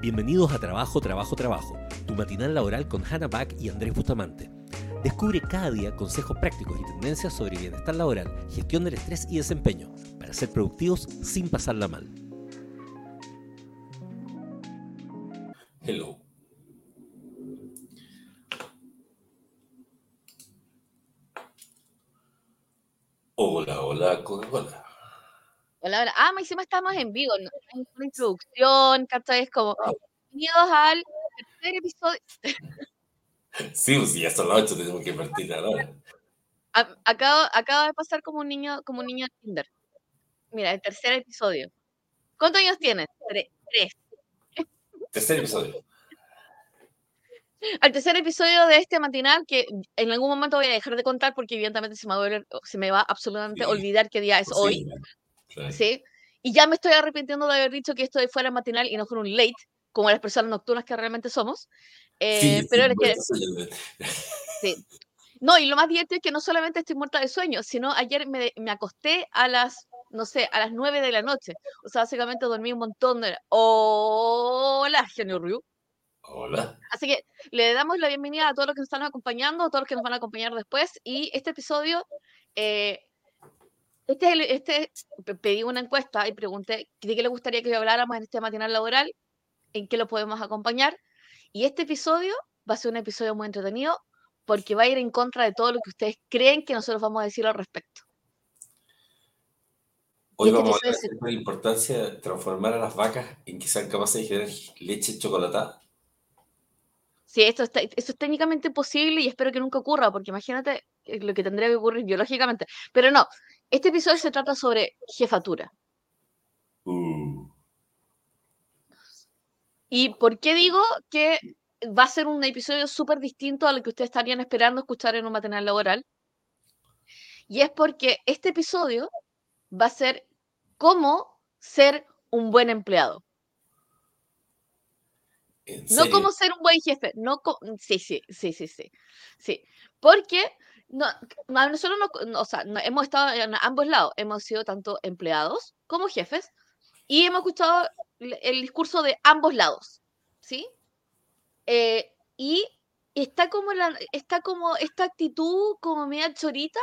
Bienvenidos a Trabajo, Trabajo, Trabajo, tu matinal laboral con Hannah Back y Andrés Bustamante. Descubre cada día consejos prácticos y tendencias sobre bienestar laboral, gestión del estrés y desempeño, para ser productivos sin pasarla mal. Hello. Hola, hola, Coca-Cola. Ah, me estamos en vivo, no hay una introducción, ¿cachai? Es como, Ah. bienvenidos al tercer episodio. Sí, pues ya son las 8, tenemos que partir ahora. Acabo, acabo de pasar como un niño, como un niño de Tinder. Mira, el tercer episodio. ¿Cuántos años tienes? Tre- Tres. Tercer episodio. Al tercer episodio de este matinal que en algún momento voy a dejar de contar porque evidentemente se me va a, volver- se me va absolutamente a Sí, olvidar qué día es hoy. Claro. ¿sí? Y ya me estoy arrepintiendo de haber dicho que esto fuera matinal y no fuera un late, como las personas nocturnas que realmente somos. Eh, Sí, pero que, sí. No, y lo más divertido es que no solamente estoy muerta de sueño, sino ayer me, me acosté a las, no sé, a las 9 de la noche. O sea, básicamente dormí un montón de... Hola, genio Ryu. Hola. Así que le damos la bienvenida a todos los que nos están acompañando, a todos los que nos van a acompañar después. Y este episodio, eh, este, es el- este pe- pedí una encuesta y pregunté de qué le gustaría que habláramos en este matinal laboral, en qué lo podemos acompañar. Y este episodio va a ser un episodio muy entretenido porque va a ir en contra de todo lo que ustedes creen que nosotros vamos a decir al respecto. Hoy este vamos a hablar de la importancia de transformar a las vacas en que sean capaces de generar leche chocolatada. Sí, esto, está, esto es técnicamente posible y espero que nunca ocurra, porque imagínate eh, lo que tendría que ocurrir biológicamente. Pero no, este episodio se trata sobre jefatura. Uh, ¿Y por qué digo que va a ser un episodio súper distinto a lo que ustedes estarían esperando escuchar en un matinal laboral? Y es porque este episodio va a ser cómo ser un buen empleado. ¿En No cómo ser un buen jefe, no sí, sí, sí, sí, sí, sí. Porque no, nosotros no, no, o sea, hemos estado en ambos lados, hemos sido tanto empleados como jefes y hemos escuchado el, el discurso de ambos lados, ¿sí? Eh, y está como la, está como esta actitud como media chorita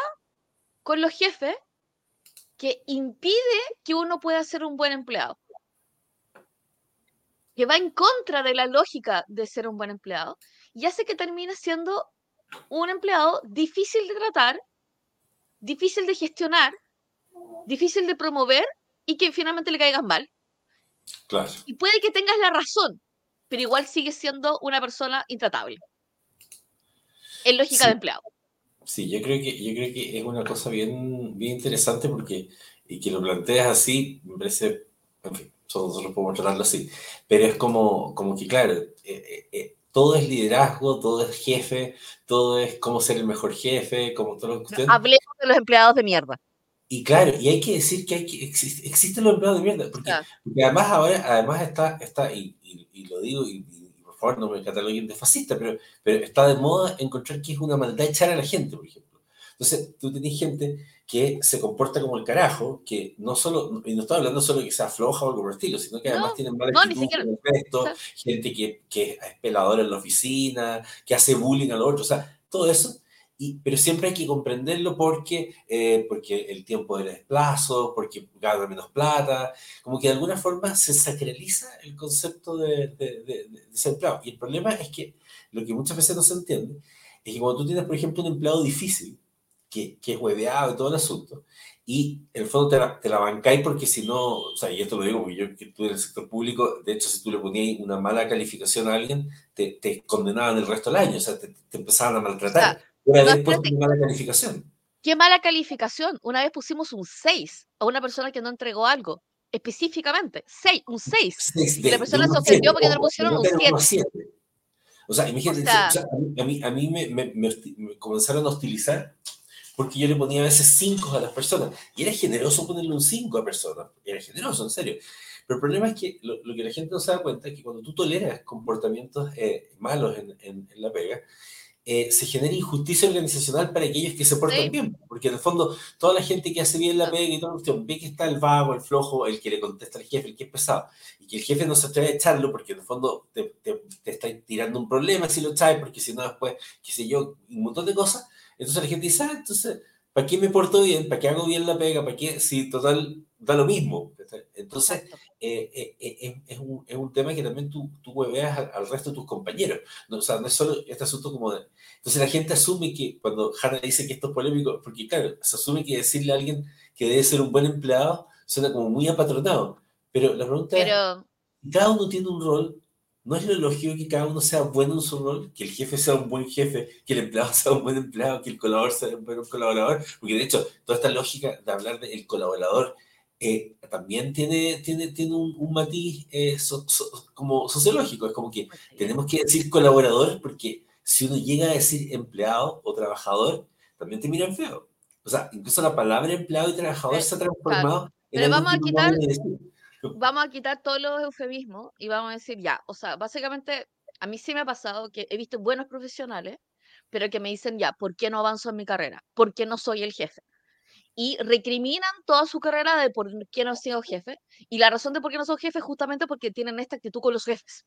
con los jefes que impide que uno pueda ser un buen empleado que va en contra de la lógica de ser un buen empleado y hace que termine siendo un empleado difícil de tratar, difícil de gestionar, difícil de promover y que finalmente le caigas mal. Claro. Y puede que tengas la razón, pero igual sigue siendo una persona intratable. En lógica Sí. de empleado. Sí, yo creo que, yo creo que es una cosa bien, bien interesante porque y que lo planteas así, me parece, en fin, nosotros podemos tratarlo así, pero es como, como que, claro, eh, eh, eh, todo es liderazgo, todo es jefe, todo es cómo ser el mejor jefe, como todo lo que. Hablemos de los empleados de mierda. Y claro, y hay que decir que, hay que existe, existen los empleados de mierda, porque, Claro. porque además ahora, además está, está y, y- y lo digo, y, y por favor no me cataloguen de fascista, pero, pero está de moda encontrar que es una maldad echar a la gente, por ejemplo. Entonces, tú tenés gente que se comporta como el carajo, que no solo, y no estoy hablando solo que sea floja o algo por el estilo, sino que además No, tienen mala no, actitud siquiera. con el resto, gente que, que es peladora en la oficina, que hace bullying a los otros, o sea, todo eso. Y, pero siempre hay que comprenderlo porque, eh, porque el tiempo de desplazo, porque gana menos plata, como que de alguna forma se sacraliza el concepto de, de, de, de ser empleado. Y el problema es que lo que muchas veces no se entiende es que cuando tú tienes, por ejemplo, un empleado difícil, que, que es hueveado y todo el asunto, y en el fondo te la, te la bancáis porque si no, o sea, y esto lo digo porque yo que estuve en el sector público, de hecho, si tú le ponías una mala calificación a alguien, te, te condenaban el resto del año, o sea, te, te empezaban a maltratar. sea, no, haber puesto espérate. una mala calificación. Qué mala calificación. Una vez pusimos un 6 a una persona que no entregó algo. Específicamente, 6, un 6. Seis Y de- la persona se ofendió porque no le pusieron un uno a 7. siete. O sea, imagínate, O sea- o sea, a mí, a mí, me, me, me me comenzaron a hostilizar porque yo le ponía a veces 5 a las personas. Y era generoso ponerle un 5 a personas. Era generoso, en serio. Pero el problema es que lo, lo que la gente no se da cuenta es que cuando tú toleras comportamientos eh, malos en, en, en la pega, eh, se genera injusticia organizacional para aquellos que se portan bien, porque en el fondo toda la gente que hace bien la pega y toda la cuestión ve que está el vago, el flojo, el que le contesta al jefe, el que es pesado, y que el jefe no se atreve a echarlo porque en el fondo te, te, está tirando un problema si lo echáis, porque si no después, qué sé yo, un montón de cosas, entonces la gente dice, ah, entonces, ¿para qué me porto bien? ¿Para qué hago bien la pega? ¿Para qué? Si total da lo mismo. Entonces, eh, eh, eh, es, un, es, un, tema que también tú, tú hueveas al, resto de tus compañeros. No, o sea, no es solo este asunto como de... Entonces la gente asume que cuando Hannah dice que esto es polémico, porque claro, se asume que decirle a alguien que debe ser un buen empleado suena como muy apatronado. Pero la pregunta es, cada uno tiene un rol, ¿no es lo lógico que cada uno sea bueno en su rol? Que el jefe sea un buen jefe, que el empleado sea un buen empleado, que el colaborador sea un buen colaborador. Porque de hecho, toda esta lógica de hablar del colaborador eh, también tiene, tiene, tiene un, matiz eh, como sociológico. Es como que tenemos que decir colaborador porque si uno llega a decir empleado o trabajador, también te miran feo. O sea, incluso la palabra empleado y trabajador eh, se ha transformado en Pero vamos a quitar, vamos a quitar todos los eufemismos y vamos a decir ya, o sea, básicamente a mí sí me ha pasado que he visto buenos profesionales, pero que me dicen ya, ¿por qué no avanzo en mi carrera? ¿Por qué no soy el jefe? y recriminan toda su carrera de por qué no han sido jefe. Y la razón de por qué no son jefes justamente porque tienen esta actitud con los jefes.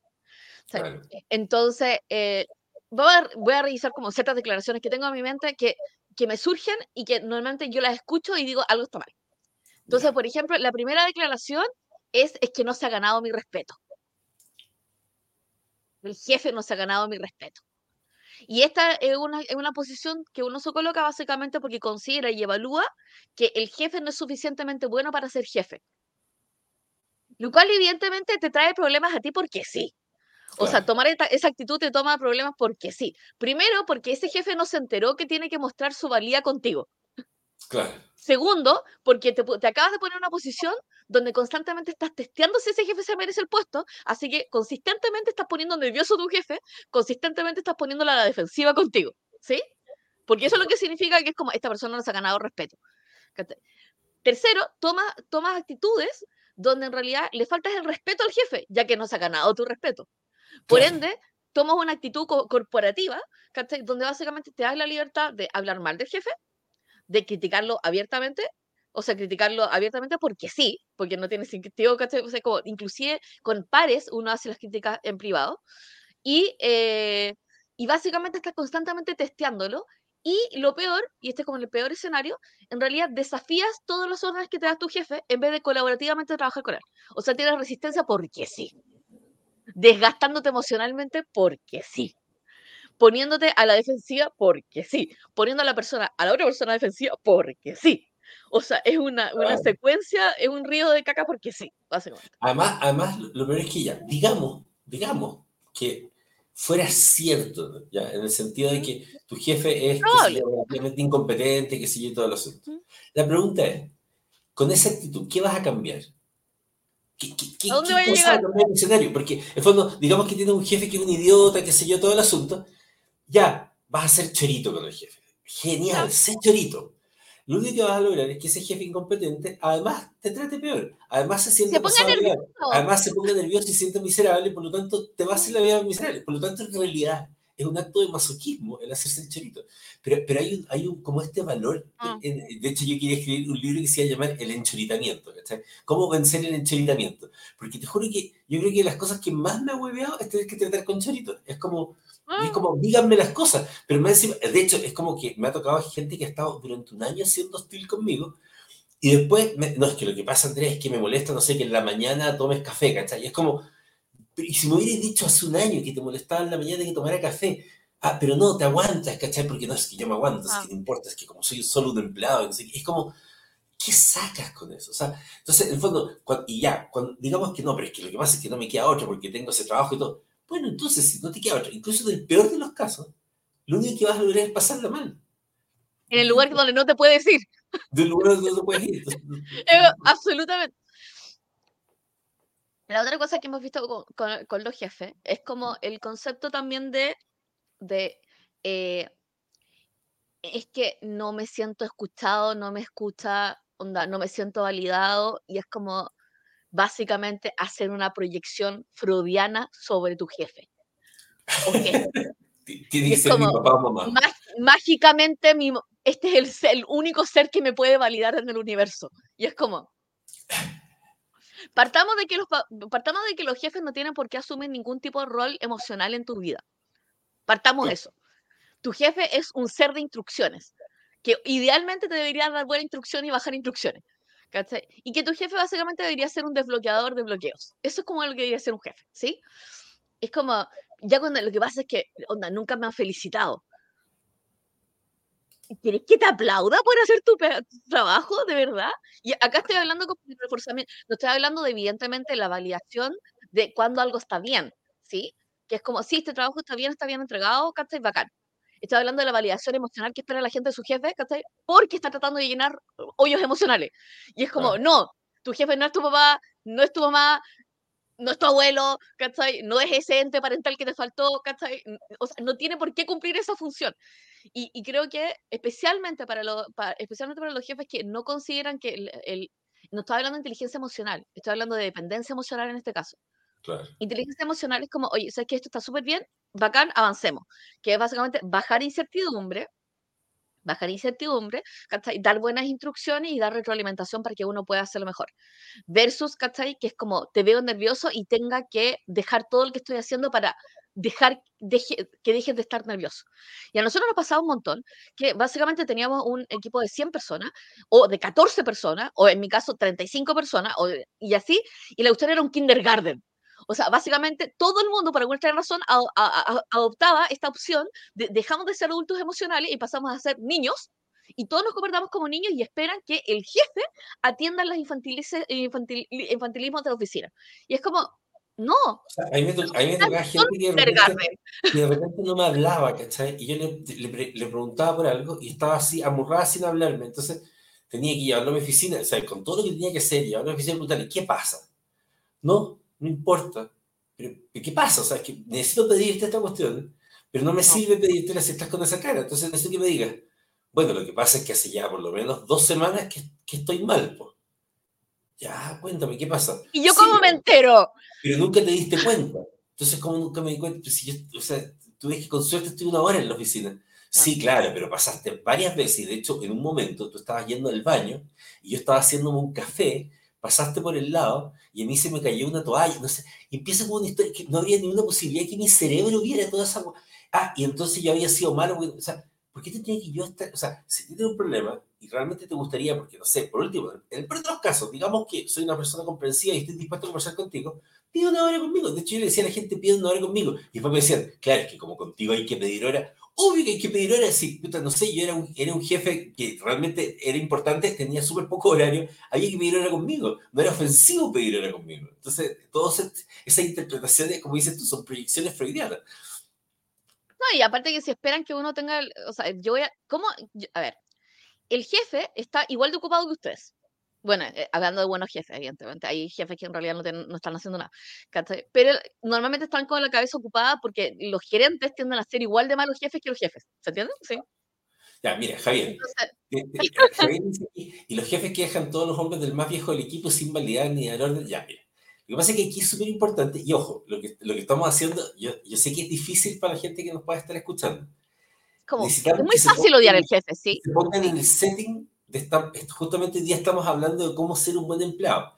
Entonces, eh, voy, a, voy, a, revisar como ciertas declaraciones que tengo en mi mente que, que me surgen y que normalmente yo las escucho y digo algo está mal. Entonces, por ejemplo, la primera declaración es, es que no se ha ganado mi respeto. El jefe no se ha ganado mi respeto. Y esta es una, es una posición que uno se coloca básicamente porque considera y evalúa que el jefe no es suficientemente bueno para ser jefe. Lo cual evidentemente te trae problemas a ti porque sí. O sea, tomar esa actitud te toma problemas porque sí. Primero, porque ese jefe no se enteró que tiene que mostrar su valía contigo. Claro. Segundo, porque te, te, acabas de poner en una posición donde constantemente estás testeando si ese jefe se merece el puesto, así que consistentemente estás poniendo nervioso a tu jefe, consistentemente estás poniéndola a la defensiva contigo, ¿sí? Porque eso es lo que significa que es como esta persona no se ha ganado respeto. Tercero, toma, tomas actitudes donde en realidad le faltas el respeto al jefe, ya que no se ha ganado tu respeto. Por ende, tomas una actitud corporativa, donde básicamente te das la libertad de hablar mal del jefe, de criticarlo abiertamente, o sea, criticarlo abiertamente porque sí, porque no tiene sentido, O sea, como, inclusive con pares uno hace las críticas en privado, y, eh, y básicamente está constantemente testeándolo, y lo peor, y este es como el peor escenario, en realidad desafías todos los órdenes que te da tu jefe en vez de colaborativamente trabajar con él. O sea, tienes resistencia porque sí. Desgastándote emocionalmente porque sí poniéndote a la defensiva porque sí, poniendo a la persona, a la otra persona defensiva porque sí. O sea, es una, una secuencia, es un río de caca porque sí, básicamente. Además, además, lo peor es que ya, digamos, digamos que fuera cierto, ya, en el sentido de que tu jefe es realmente incompetente, que sigue todo el asunto. La pregunta es, con esa actitud, ¿qué vas a cambiar? ¿Qué, qué, ¿A dónde va a llegar? el escenario? Porque, en fondo, digamos que tiene un jefe que es un idiota, que sé yo, todo el asunto, ya, vas a ser chorito con el jefe. Genial, sé chorito. Lo único que vas a lograr es que ese jefe incompetente además te trate peor, además se siente además se ponga nervioso y se siente miserable, por lo tanto te va a hacer la vida miserable. Por lo tanto, en realidad es un acto de masoquismo el hacerse el chorito. Pero, pero hay, un, hay un, como este valor, ah. de hecho yo quería escribir un libro que se iba a llamar El enchoritamiento, ¿Cómo vencer el enchoritamiento? Porque te juro que yo creo que las cosas que más me ha hueveado es tener que tratar con choritos. Es como, es ah. como, díganme las cosas. Pero me de hecho, es como que me ha tocado gente que ha estado durante un año siendo hostil conmigo. Y después, no, es que lo que pasa, Andrés, es que me molesta, no sé, que en la mañana tomes café, ¿cachai? Y es como, y si me hubieras dicho hace un año que te molestaba en la mañana que tomara café, ah, pero no, te aguantas, ¿cachai? Porque no es que yo me aguanto, es que ah. no importa, es que como soy solo un empleado, es como, ¿qué sacas con eso? O sea, entonces, en el fondo, y ya, cuando, digamos que no, pero es que lo que pasa es que no me queda otro porque tengo ese trabajo y todo bueno, entonces, si no te queda otra, incluso en el peor de los casos, lo único que vas a lograr es pasarla mal. En el lugar donde no te puedes ir. Del lugar donde no te puedes ir. Eh, absolutamente. La otra cosa que hemos visto con, los jefes es como el concepto también de, de eh, es que no me siento escuchado, no me escucha, onda, no me siento validado y es como básicamente hacer una proyección freudiana sobre tu jefe. Tiene que ser mi papá o mamá. mágicamente, mi, este es el, el único ser que me puede validar en el universo. Y es como, Partamos de, que los, partamos de que los jefes no tienen por qué asumir ningún tipo de rol emocional en tu vida. Partamos de eso. Tu jefe es un ser de instrucciones, que idealmente te debería dar buena instrucción y bajar instrucciones. Y que tu jefe básicamente debería ser un desbloqueador de bloqueos. Eso es como lo que debería ser un jefe, ¿sí? Es como, ya cuando lo que pasa es que, onda, nunca me han felicitado. ¿Quieres que te aplauda por hacer tu trabajo, de verdad? Y acá estoy hablando con reforzamiento, no estoy hablando de, evidentemente, la validación de cuando algo está bien, ¿sí? Que es como, sí, este trabajo está bien, está bien entregado, ¿cachai? Bacán. Estoy hablando de la validación emocional que espera la gente de su jefe, ¿cachai? Porque está tratando de llenar hoyos emocionales. Y es como, no, tu jefe no es tu papá, no es tu mamá, no es tu abuelo, ¿cachai? No es ese ente parental que te faltó, ¿cachai? O sea, no tiene por qué cumplir esa función. Y, creo que especialmente para, especialmente para los jefes que no consideran que el, no estoy hablando de inteligencia emocional, estoy hablando de dependencia emocional en este caso. Claro. Inteligencia emocional es como, oye, sabes que esto está súper bien, bacán, avancemos. Que es básicamente bajar incertidumbre, bajar incertidumbre, dar buenas instrucciones y dar retroalimentación para que uno pueda hacerlo mejor. Versus, ¿cachai? Que es como, te veo nervioso y tenga que dejar todo lo que estoy haciendo para dejar que dejes de estar nervioso. Y a nosotros nos pasaba un montón, que básicamente teníamos un equipo de 100 personas, o de 14 personas, o en mi caso 35 personas, o, y así, y la cuestión era un kindergarten. O sea, básicamente todo el mundo, por alguna razón, adoptaba esta opción de dejamos de ser adultos emocionales y pasamos a ser niños, y todos nos comportamos como niños y esperan que el jefe atienda los infantilismos de la oficina. Y es como, no. O sea, a mí me, tocaba gente que de, repente, de, repente, no me hablaba, ¿cachai? Y yo le, le, le, preguntaba por algo y estaba así, amurrada sin hablarme. Entonces tenía que llevarlo a mi oficina, o sea, con todo lo que tenía que hacer, llevarlo a mi oficina y preguntarle, ¿qué pasa? No, no importa. Pero, ¿qué pasa? O sea, es que necesito pedirte esta cuestión, pero no me sirve pedirte si estás con esa cara. Entonces necesito que me digas, bueno, lo que pasa es que hace ya por lo menos dos semanas que, que estoy mal, pues. Ya, cuéntame, ¿qué pasa? ¿Y yo cómo me entero? Pero nunca te diste cuenta. Entonces, ¿cómo nunca me di cuenta? Pues si yo, o sea, tú ves que con suerte estoy una hora en la oficina. Sí, claro, pero pasaste varias veces y de hecho en un momento tú estabas yendo al baño y yo estaba haciéndome un café, pasaste por el lado y a mí se me cayó una toalla, no sé, y empieza con una historia que no había ninguna posibilidad que mi cerebro viera toda esa... Ah, y entonces yo había sido malo, o sea, ¿por qué te tenía que yo estar? O sea, si tienes un problema, y realmente te gustaría, porque no sé, por último, en el peor de los casos, digamos que soy una persona comprensiva y estoy dispuesto a conversar contigo, pide una hora conmigo. De hecho, yo le decía a la gente, pide una hora conmigo. Y después me decían, claro, es que como contigo hay que pedir hora. Obvio que hay que pedir hora. Si, puta, no sé, yo era un, era un jefe que realmente era importante, tenía súper poco horario, había que pedir hora conmigo. No era ofensivo pedir hora conmigo. Entonces, todas esas interpretaciones, como dices tú, son proyecciones freudianas. No, y aparte que si esperan que uno tenga, o sea, yo voy a, ¿cómo? a ver, el jefe está igual de ocupado que ustedes. Bueno, eh, hablando de buenos jefes, evidentemente. Hay jefes que en realidad no, están haciendo nada. Pero normalmente están con la cabeza ocupada porque los gerentes tienden a ser igual de malos jefes que los jefes. ¿Se entiende? Sí. Ya, mira, Javier. y los jefes que dejan todos los hombres del más viejo del equipo sin validar ni dar orden. Ya, mira. Lo que pasa es que aquí es súper importante, y ojo, lo que, lo que estamos haciendo, yo, yo sé que es difícil para la gente que nos pueda estar escuchando, es muy fácil odiar al jefe, sí. Se pongan en el setting de estar, justamente hoy día estamos hablando de cómo ser un buen empleado.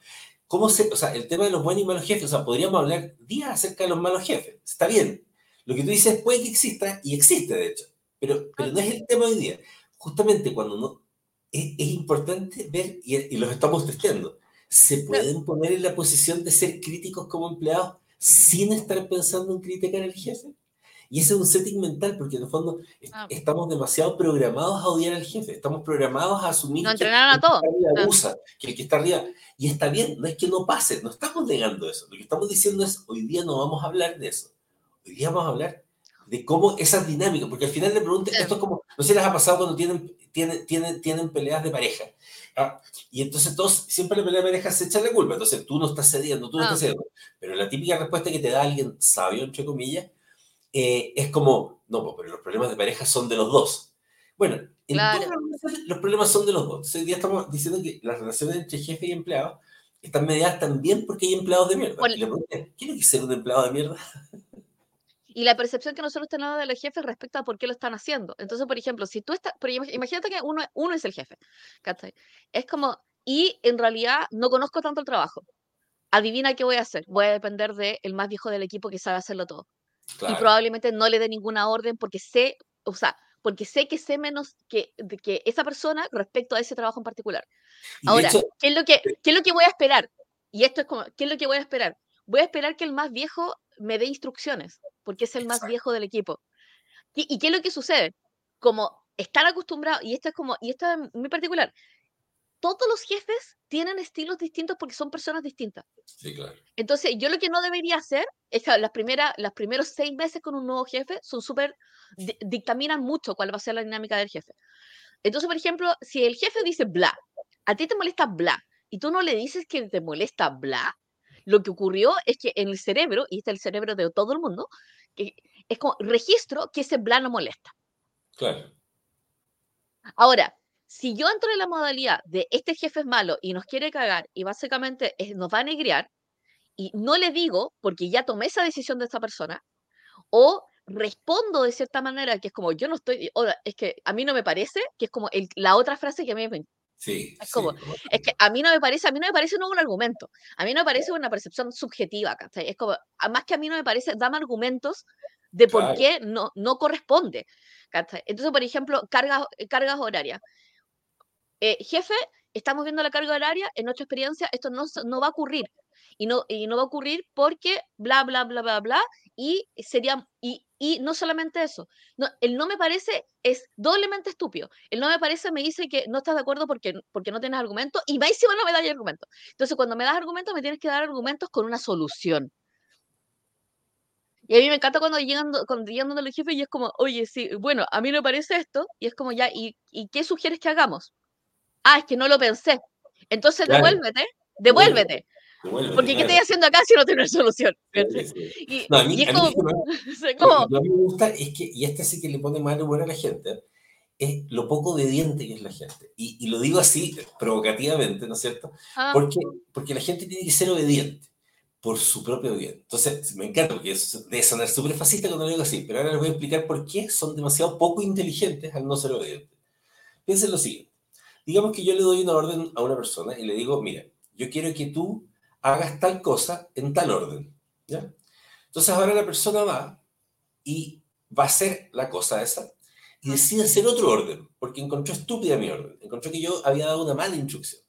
¿Cómo se, o sea, el tema de los buenos y malos jefes, o sea, podríamos hablar días acerca de los malos jefes, está bien. Lo que tú dices puede que exista, y existe de hecho, pero, pero no es el tema hoy día. Justamente cuando no, es, es importante ver, y, y, los estamos testeando, se pueden poner en la posición de ser críticos como empleados sin estar pensando en criticar al jefe. Y ese es un setting mental, porque en el fondo ah. estamos demasiado programados a odiar al jefe, estamos programados a asumir que, el que, está arriba usa, que el que está arriba. Y está bien, no es que no pase, no estamos negando eso. Lo que estamos diciendo es, hoy día no vamos a hablar de eso. Hoy día vamos a hablar de cómo esas dinámicas, porque al final le preguntan, esto es como, no sé si les ha pasado cuando tienen, tienen, tienen, tienen peleas de pareja. ¿ah? Y entonces todos, siempre la pelea de pareja se echa la culpa. Entonces tú no estás cediendo, tú no, no estás cediendo. Pero la típica respuesta que te da alguien sabio, entre comillas, eh, es como, no, pero los problemas de pareja son de los dos. Bueno, los problemas son de los dos. hoy día estamos diciendo que las relaciones entre jefe y empleado están mediadas también porque hay empleados de mierda. Y le pregunté, ¿quién es ser un empleado de mierda? y la percepción que nosotros tenemos de los jefes respecto a por qué lo están haciendo. Entonces, por ejemplo, si tú estás, imagínate que uno, uno es el jefe, ¿cachai? Es como, y en realidad no conozco tanto el trabajo. Adivina qué voy a hacer. Voy a depender del el más viejo del equipo que sabe hacerlo todo. Y probablemente no le dé ninguna orden porque sé, o sea, porque sé que sé menos que, que esa persona respecto a ese trabajo en particular. Ahora, ¿qué, es lo que, ¿qué es lo que voy a esperar? Y esto es como, ¿qué es lo que voy a esperar? Voy a esperar que el más viejo me dé instrucciones, porque es el más viejo del equipo. ¿Y, qué es lo que sucede? Como están acostumbrados, y esto es como, y esto es muy particular, todos los jefes tienen estilos distintos porque son personas distintas. Sí, claro. Entonces, yo lo que no debería hacer es que las primeras, los primeros seis meses con un nuevo jefe son súper, dictaminan mucho cuál va a ser la dinámica del jefe. Entonces, por ejemplo, si el jefe dice bla, a ti te molesta bla, y tú no le dices que te molesta bla, lo que ocurrió es que en el cerebro, y este es el cerebro de todo el mundo, que es como registro que ese bla no molesta. Claro. Ahora, si yo entro en la modalidad de este jefe es malo y nos quiere cagar y básicamente nos va a negrear, y no le digo porque ya tomé esa decisión de esta persona, o respondo de cierta manera que es como yo no estoy, es que a mí no me parece, que es como la otra frase que a mí me Sí, es como, es que a mí no me parece, a mí no me parece no un argumento, a mí no me parece una percepción subjetiva, ¿cachai? Es como, más que a mí no me parece, dame argumentos de por qué no, no corresponde. Entonces, por ejemplo, cargas, cargas horarias. Eh, jefe, estamos viendo la carga horaria, en nuestra experiencia esto no, no va a ocurrir, y no, y no va a ocurrir porque bla, bla, bla, bla, bla, y sería, y, y no solamente eso, no, el no me parece es doblemente estúpido. El no me parece me dice que no estás de acuerdo porque, porque no tienes argumento y más encima no me das argumento. Entonces, cuando me das argumentos, me tienes que dar argumentos con una solución. Y a mí me encanta cuando llegan, cuando llegan donde y es como, oye, sí, bueno, a mí me parece esto, y es como ya, ¿y, y qué sugieres que hagamos? Ah, es que no lo pensé. Entonces, devuélvete, devuélvete. Porque ¿qué estoy haciendo acá si no tengo solución? Y, no, a mí, es como, Lo que me gusta es que, y este sí que le pone mal humor a la gente, es lo poco obediente que es la gente. Y, y lo digo así, provocativamente, ¿no es cierto? Ah. Porque, porque la gente tiene que ser obediente por su propio bien. Entonces, me encanta porque eso debe sonar súper fascista cuando lo digo así, pero ahora les voy a explicar por qué son demasiado poco inteligentes al no ser obedientes. Piensen lo siguiente. Digamos que yo le doy una orden a una persona y le digo, mira, yo quiero que tú hagas tal cosa en tal orden. ¿ya? Entonces ahora la persona va y va a hacer la cosa esa y decide hacer otro orden, porque encontró estúpida mi orden. Encontró que yo había dado una mala instrucción.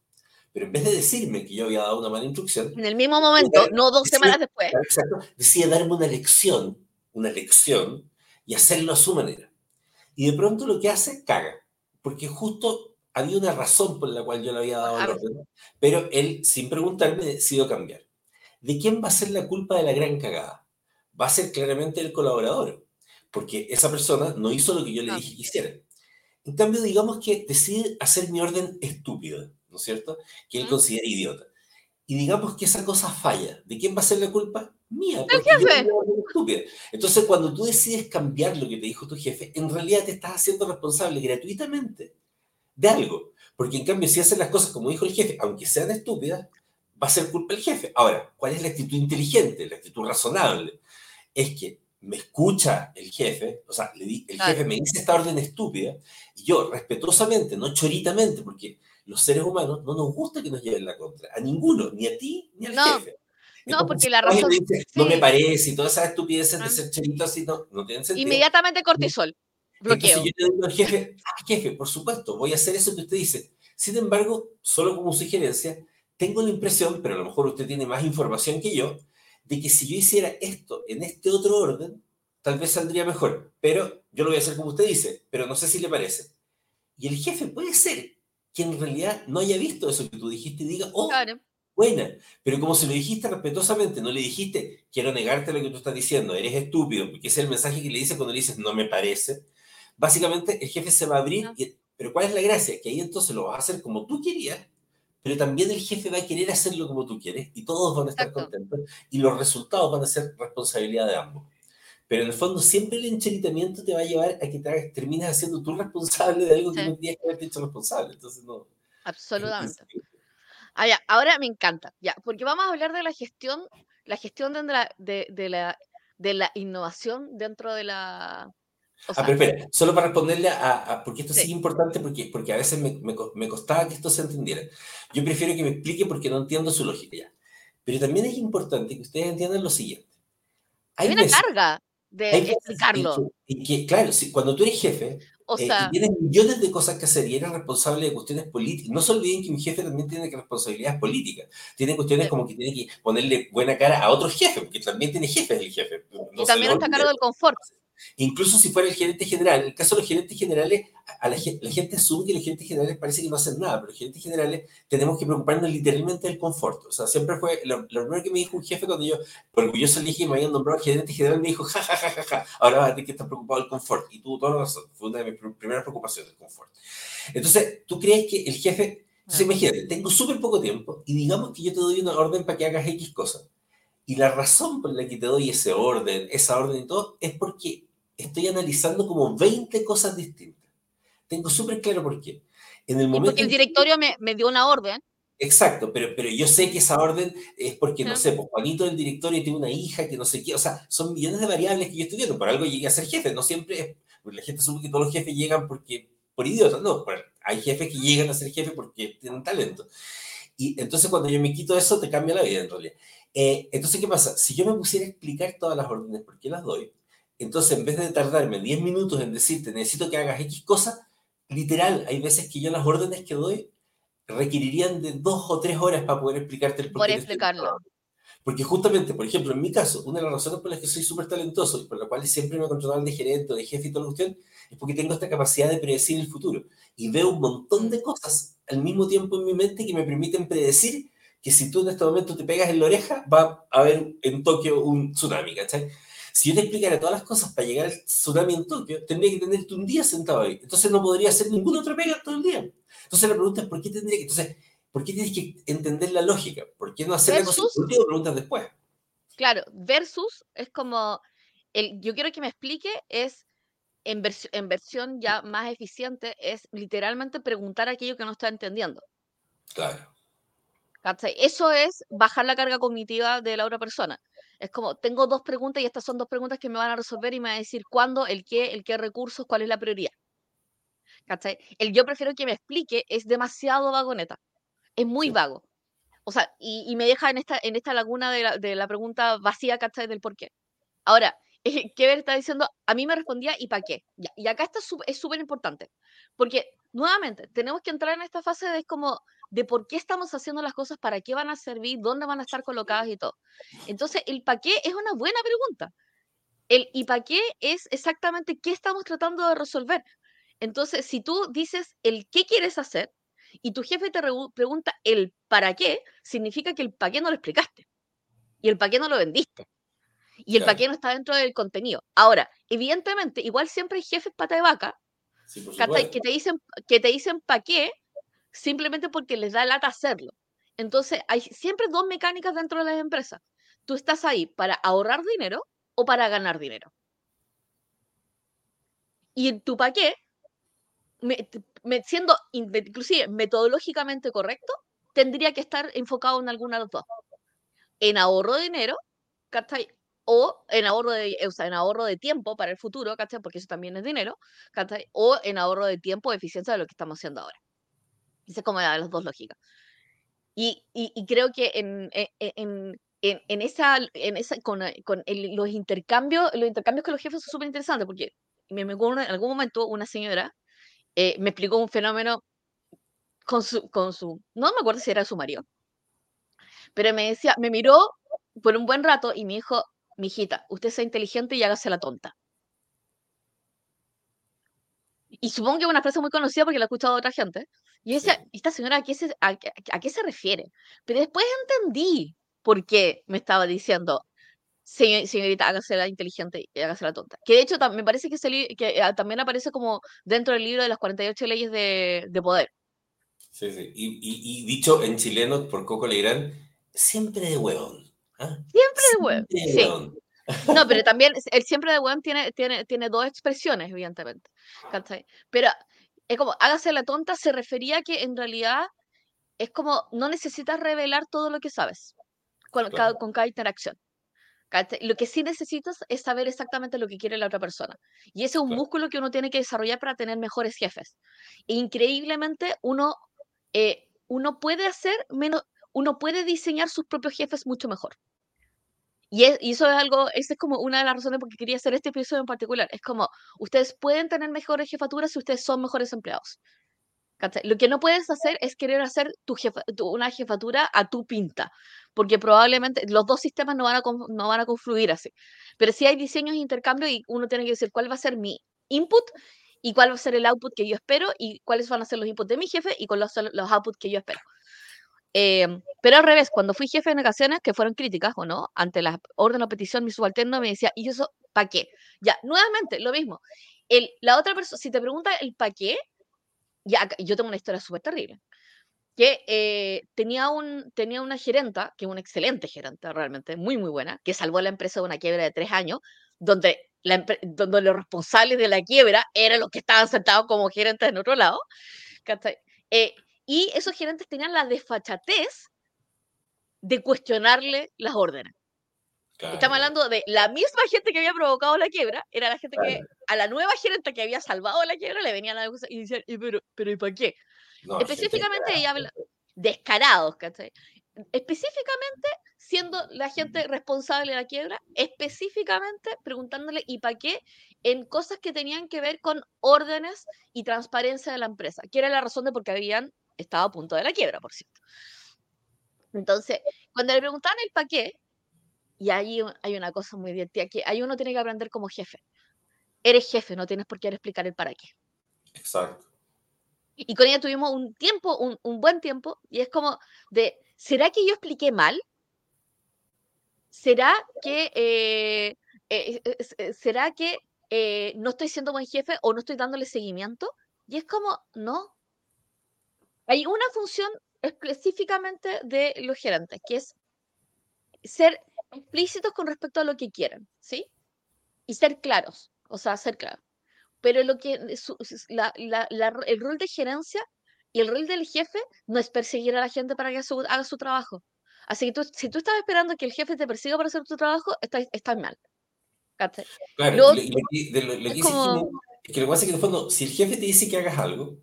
Pero en vez de decirme que yo había dado una mala instrucción... En el mismo momento, no dos semanas después. Exacto, decide darme una lección, una lección, y hacerlo a su manera. Y de pronto lo que hace, caga. Porque justo había una razón por la cual yo le había dado el orden, pero él, sin preguntarme, decidió cambiar. ¿De quién va a ser la culpa de la gran cagada? Va a ser claramente el colaborador, porque esa persona no hizo lo que yo le dije que hiciera. En cambio, digamos que decide hacer mi orden estúpido, ¿no es cierto? Que él considera idiota. Y digamos que esa cosa falla. ¿De quién va a ser la culpa? Mía. El jefe. Estúpida. Entonces, cuando tú decides cambiar lo que te dijo tu jefe, en realidad te estás haciendo responsable gratuitamente de algo. Porque en cambio, si hacen las cosas como dijo el jefe, aunque sean estúpidas, va a ser culpa del jefe. Ahora, ¿cuál es la actitud inteligente, la actitud razonable? Es que me escucha el jefe, o sea, el jefe me dice esta orden estúpida, y yo respetuosamente, no choritamente, porque los seres humanos no nos gusta que nos lleven la contra, a ninguno, ni a ti, ni al jefe. no, porque la razón... no me parece, y todas esas estupideces de ah. ser chorito así no, no tienen sentido. Inmediatamente cortisol. Bloqueo. Entonces yo le digo al jefe, ah, jefe, por supuesto, voy a hacer eso que usted dice. Sin embargo, solo como sugerencia, tengo la impresión, pero a lo mejor usted tiene más información que yo, de que si yo hiciera esto en este otro orden, tal vez saldría mejor. Pero yo lo voy a hacer como usted dice, pero no sé si le parece. Y el jefe puede ser que en realidad no haya visto eso que tú dijiste y diga, oh, buena. Pero como se lo dijiste respetuosamente, no le dijiste, quiero negarte lo que tú estás diciendo, eres estúpido, porque ese es el mensaje que le dice cuando le dices, no me parece básicamente el jefe se va a abrir, pero ¿cuál es la gracia? Que ahí entonces lo vas a hacer como tú querías, pero también el jefe va a querer hacerlo como tú quieres y todos van a estar contentos y los resultados van a ser responsabilidad de ambos. Pero en el fondo siempre el encheritamiento te va a llevar a que te termines haciendo tú responsable de algo que no tenías que haberte hecho responsable. Entonces no. Absolutamente. Ah, ahora me encanta, ya, porque vamos a hablar de la gestión, la gestión de la, de, de la de la innovación dentro de la... o Ah, sea, pero espera, solo para responderle a, a- porque esto sí es importante, porque, porque a veces me, me me costaba que esto se entendiera. Yo prefiero que me explique porque no entiendo su lógica ya. Pero también es importante que ustedes entiendan lo siguiente. hay Hay una veces, carga de explicarlo. que, en que, claro, si, cuando tú eres jefe O eh, y sea, tienes millones de cosas que hacer y eres responsable de cuestiones políticas, no se olviden que un jefe también tiene que responsabilidades políticas. Tiene cuestiones sí, como que tiene que ponerle buena cara a otros jefes, porque también tiene jefes el jefe. No y también está a cargo del confort. Incluso si fuera el gerente general, en el caso de los gerentes generales, a la, la gente asume que los gerentes generales parece que no hacen nada, pero los gerentes generales tenemos que preocuparnos literalmente del confort. O sea, siempre fue, lo, lo primero que me dijo un jefe cuando yo, orgulloso le dije me habían nombrado gerente general, me dijo, ja, ja, ja, ja, ja, ahora vas a tener que estar preocupado del confort. Y tuvo toda la razón, fue una de mis pr- primeras preocupaciones, el confort. Entonces, ¿tú crees que el jefe, entonces Ah, imagínate, tengo súper poco tiempo y digamos que yo te doy una orden para que hagas X cosas. Y la razón por la que te doy ese orden, esa orden y todo, es porque estoy analizando como 20 cosas distintas. Tengo súper claro por qué. En el Y porque momento el que... directorio me, me dio una orden. Exacto, pero, pero yo sé que esa orden es porque, no ¿sí? sé, pues Juanito del directorio tiene una hija que no sé qué, o sea, son millones de variables que yo estoy viendo. Por algo llegué a ser jefe, no siempre es, porque la gente asume que todos los jefes llegan porque, por idiotas, no, por- hay jefes que llegan a ser jefe porque tienen talento. Y entonces cuando yo me quito eso, te cambia la vida en realidad. Eh, entonces, ¿qué pasa? Si yo me pusiera a explicar todas las órdenes, ¿por qué las doy? Entonces, en vez de tardarme 10 minutos en decirte, necesito que hagas X cosas, literal, hay veces que yo las órdenes que doy requerirían de dos o tres horas para poder explicarte el por Por qué te estoy explicarlo. Porque justamente, por ejemplo, en mi caso, una de las razones por las que soy súper talentoso y por la cual siempre me controlaban de gerente o de jefe y toda la cuestión, es porque tengo esta capacidad de predecir el futuro. Y veo un montón de cosas al mismo tiempo en mi mente que me permiten predecir que si tú en este momento te pegas en la oreja, va a haber en Tokio un tsunami, ¿cachai? Si yo te explicara todas las cosas para llegar al tsunami en Tokio, tendría que tenerte un día sentado ahí. Entonces no podría hacer ninguna otra pega todo el día. Entonces la pregunta es, ¿por qué tendría que...? Entonces, ¿por qué tienes que entender la lógica? ¿Por qué no hacer la cosa? Versus, Por último, preguntas después. claro, versus es como, el, yo quiero que me explique, es en, vers- en versión ya más eficiente, es literalmente preguntar aquello que no está entendiendo. Claro. Eso es bajar la carga cognitiva de la otra persona. Es como, tengo dos preguntas y estas son dos preguntas que me van a resolver y me van a decir cuándo, el qué, el qué recursos, cuál es la prioridad. ¿Cachai? El yo prefiero que me explique es demasiado vagoneta. Es muy vago. O sea, y, y me deja en esta, en esta laguna de la, de la pregunta vacía, ¿cachai? Del por qué. Ahora, Kever está diciendo, a mí me respondía, ¿y para qué? Ya, y acá está es súper importante, porque nuevamente tenemos que entrar en esta fase de como de por qué estamos haciendo las cosas, para qué van a servir, dónde van a estar colocadas y todo. Entonces, el para qué es una buena pregunta. El y para qué es exactamente qué estamos tratando de resolver. Entonces, si tú dices el qué quieres hacer y tu jefe te regu- pregunta el para qué, significa que el para qué no lo explicaste y el para qué no lo vendiste. Y el para Claro. qué no está dentro del contenido. Ahora, evidentemente, igual siempre hay jefes pata de vaca Que te dicen que te dicen para qué simplemente porque les da lata hacerlo. Entonces, hay siempre dos mecánicas dentro de las empresas. Tú estás ahí para ahorrar dinero o para ganar dinero. Y en tu para qué, me- siendo in- inclusive metodológicamente correcto, tendría que estar enfocado en alguna de las dos. En ahorro de dinero, ¿cachai? O en ahorro de, o sea, en ahorro de tiempo para el futuro, ¿cachai? Porque eso también es dinero, ¿cachai? O en ahorro de tiempo, eficiencia de lo que estamos haciendo ahora. Esa es como la de las dos lógicas. Y, y, y creo que en, e- e- en, en, en esa, en esa, con, con el- los intercambios, los intercambios con los jefes son súper interesantes, porque me, me en algún momento una señora eh, me explicó un fenómeno con su, con su, no me acuerdo si era su marido, pero me decía, me miró por un buen rato y me dijo, mijita, usted sea inteligente y hágase la tonta. Y supongo que es una frase muy conocida porque la he escuchado de otra gente. Y yo decía, Sí. ¿esta señora a qué, se, a, a qué se refiere? Pero después entendí por qué me estaba diciendo, "Señor- señorita, hágase la inteligente y hágase la tonta. Que de hecho me parece que, ese que ah, también aparece como dentro del libro de las 48 leyes de, de poder. Sí, sí. Y, y- y dicho en chileno por Coco Legrand, siempre de hueón. ¿Ah? Siempre de de sí. No, pero también el siempre de weón tiene, tiene, tiene dos expresiones, evidentemente. ¿cachai? Pero es como, hágase la tonta, se refería a que en realidad es como, no necesitas revelar todo lo que sabes con, cada, Claro. con cada interacción. ¿cachai? Lo que sí necesitas es saber exactamente lo que quiere la otra persona. Y ese es un Claro. músculo que uno tiene que desarrollar para tener mejores jefes. E increíblemente, uno, eh, uno puede hacer menos, uno puede diseñar sus propios jefes mucho mejor. Y, es- y eso es algo, esa es como una de las razones por qué quería hacer este episodio en particular. Es como, ustedes pueden tener mejores jefaturas si ustedes son mejores empleados. ¿cachai? Lo que no puedes hacer es querer hacer tu jefa- tu- una jefatura a tu pinta, porque probablemente los dos sistemas no van, a, con- no van a confluir así. Pero sí hay diseños de intercambio y uno tiene que decir cuál va a ser mi input y cuál va a ser el output que yo espero y cuáles van a ser los inputs de mi jefe y cuáles son los outputs que yo espero. Em, pero al revés, cuando fui jefe en ocasiones que fueron críticas o no, ante la orden o petición, mi subalterno me decía, ¿y eso para qué? Ya, nuevamente, lo mismo. El, la otra persona, si te pregunta el para qué, ya, yo tengo una historia súper terrible. Que eh, tenía, un, tenía una gerenta, que es una excelente gerenta realmente, muy, muy buena, que salvó a la empresa de una quiebra de tres años, donde, la, donde los responsables de la quiebra eran los que estaban sentados como gerentes en otro lado. Eh, y esos gerentes tenían la desfachatez de cuestionarle las órdenes. Estamos Claro, hablando de la misma gente que había provocado la quiebra, era la gente que claro. a la nueva gerente que había salvado la quiebra le venían a y decían, "¿Y pero, pero ¿y para qué? No, Específicamente ella habla descarados, ¿cachai? Específicamente siendo la gente responsable de la quiebra, específicamente preguntándole ¿y para qué? en cosas que tenían que ver con órdenes y transparencia de la empresa, que era la razón de por qué habían estado a punto de la quiebra, por cierto. Entonces, cuando le preguntaban el para qué, y ahí hay una cosa muy divertida, que ahí uno tiene que aprender como jefe. Eres jefe, no tienes por qué explicar el para qué. Exacto. Y con ella tuvimos un tiempo, un, un buen tiempo, y es como de, ¿será que yo expliqué mal? ¿Será que, eh, eh, eh, eh, ¿será que eh, no estoy siendo buen jefe o no estoy dándole seguimiento? Y es como, no. Hay una función específicamente de los gerentes, que es ser explícitos con respecto a lo que quieren, ¿sí? Y ser claros, o sea, ser claros. Pero lo que su- la- la- la el rol de gerencia y el rol del jefe no es perseguir a la gente para que su- haga su trabajo. Así que tú, si tú estás esperando que el jefe te persiga para hacer tu trabajo, estás, estás mal. Claro, Lo que, lo, es como- es que lo que pasa es que en el fondo, si el jefe te dice que hagas algo,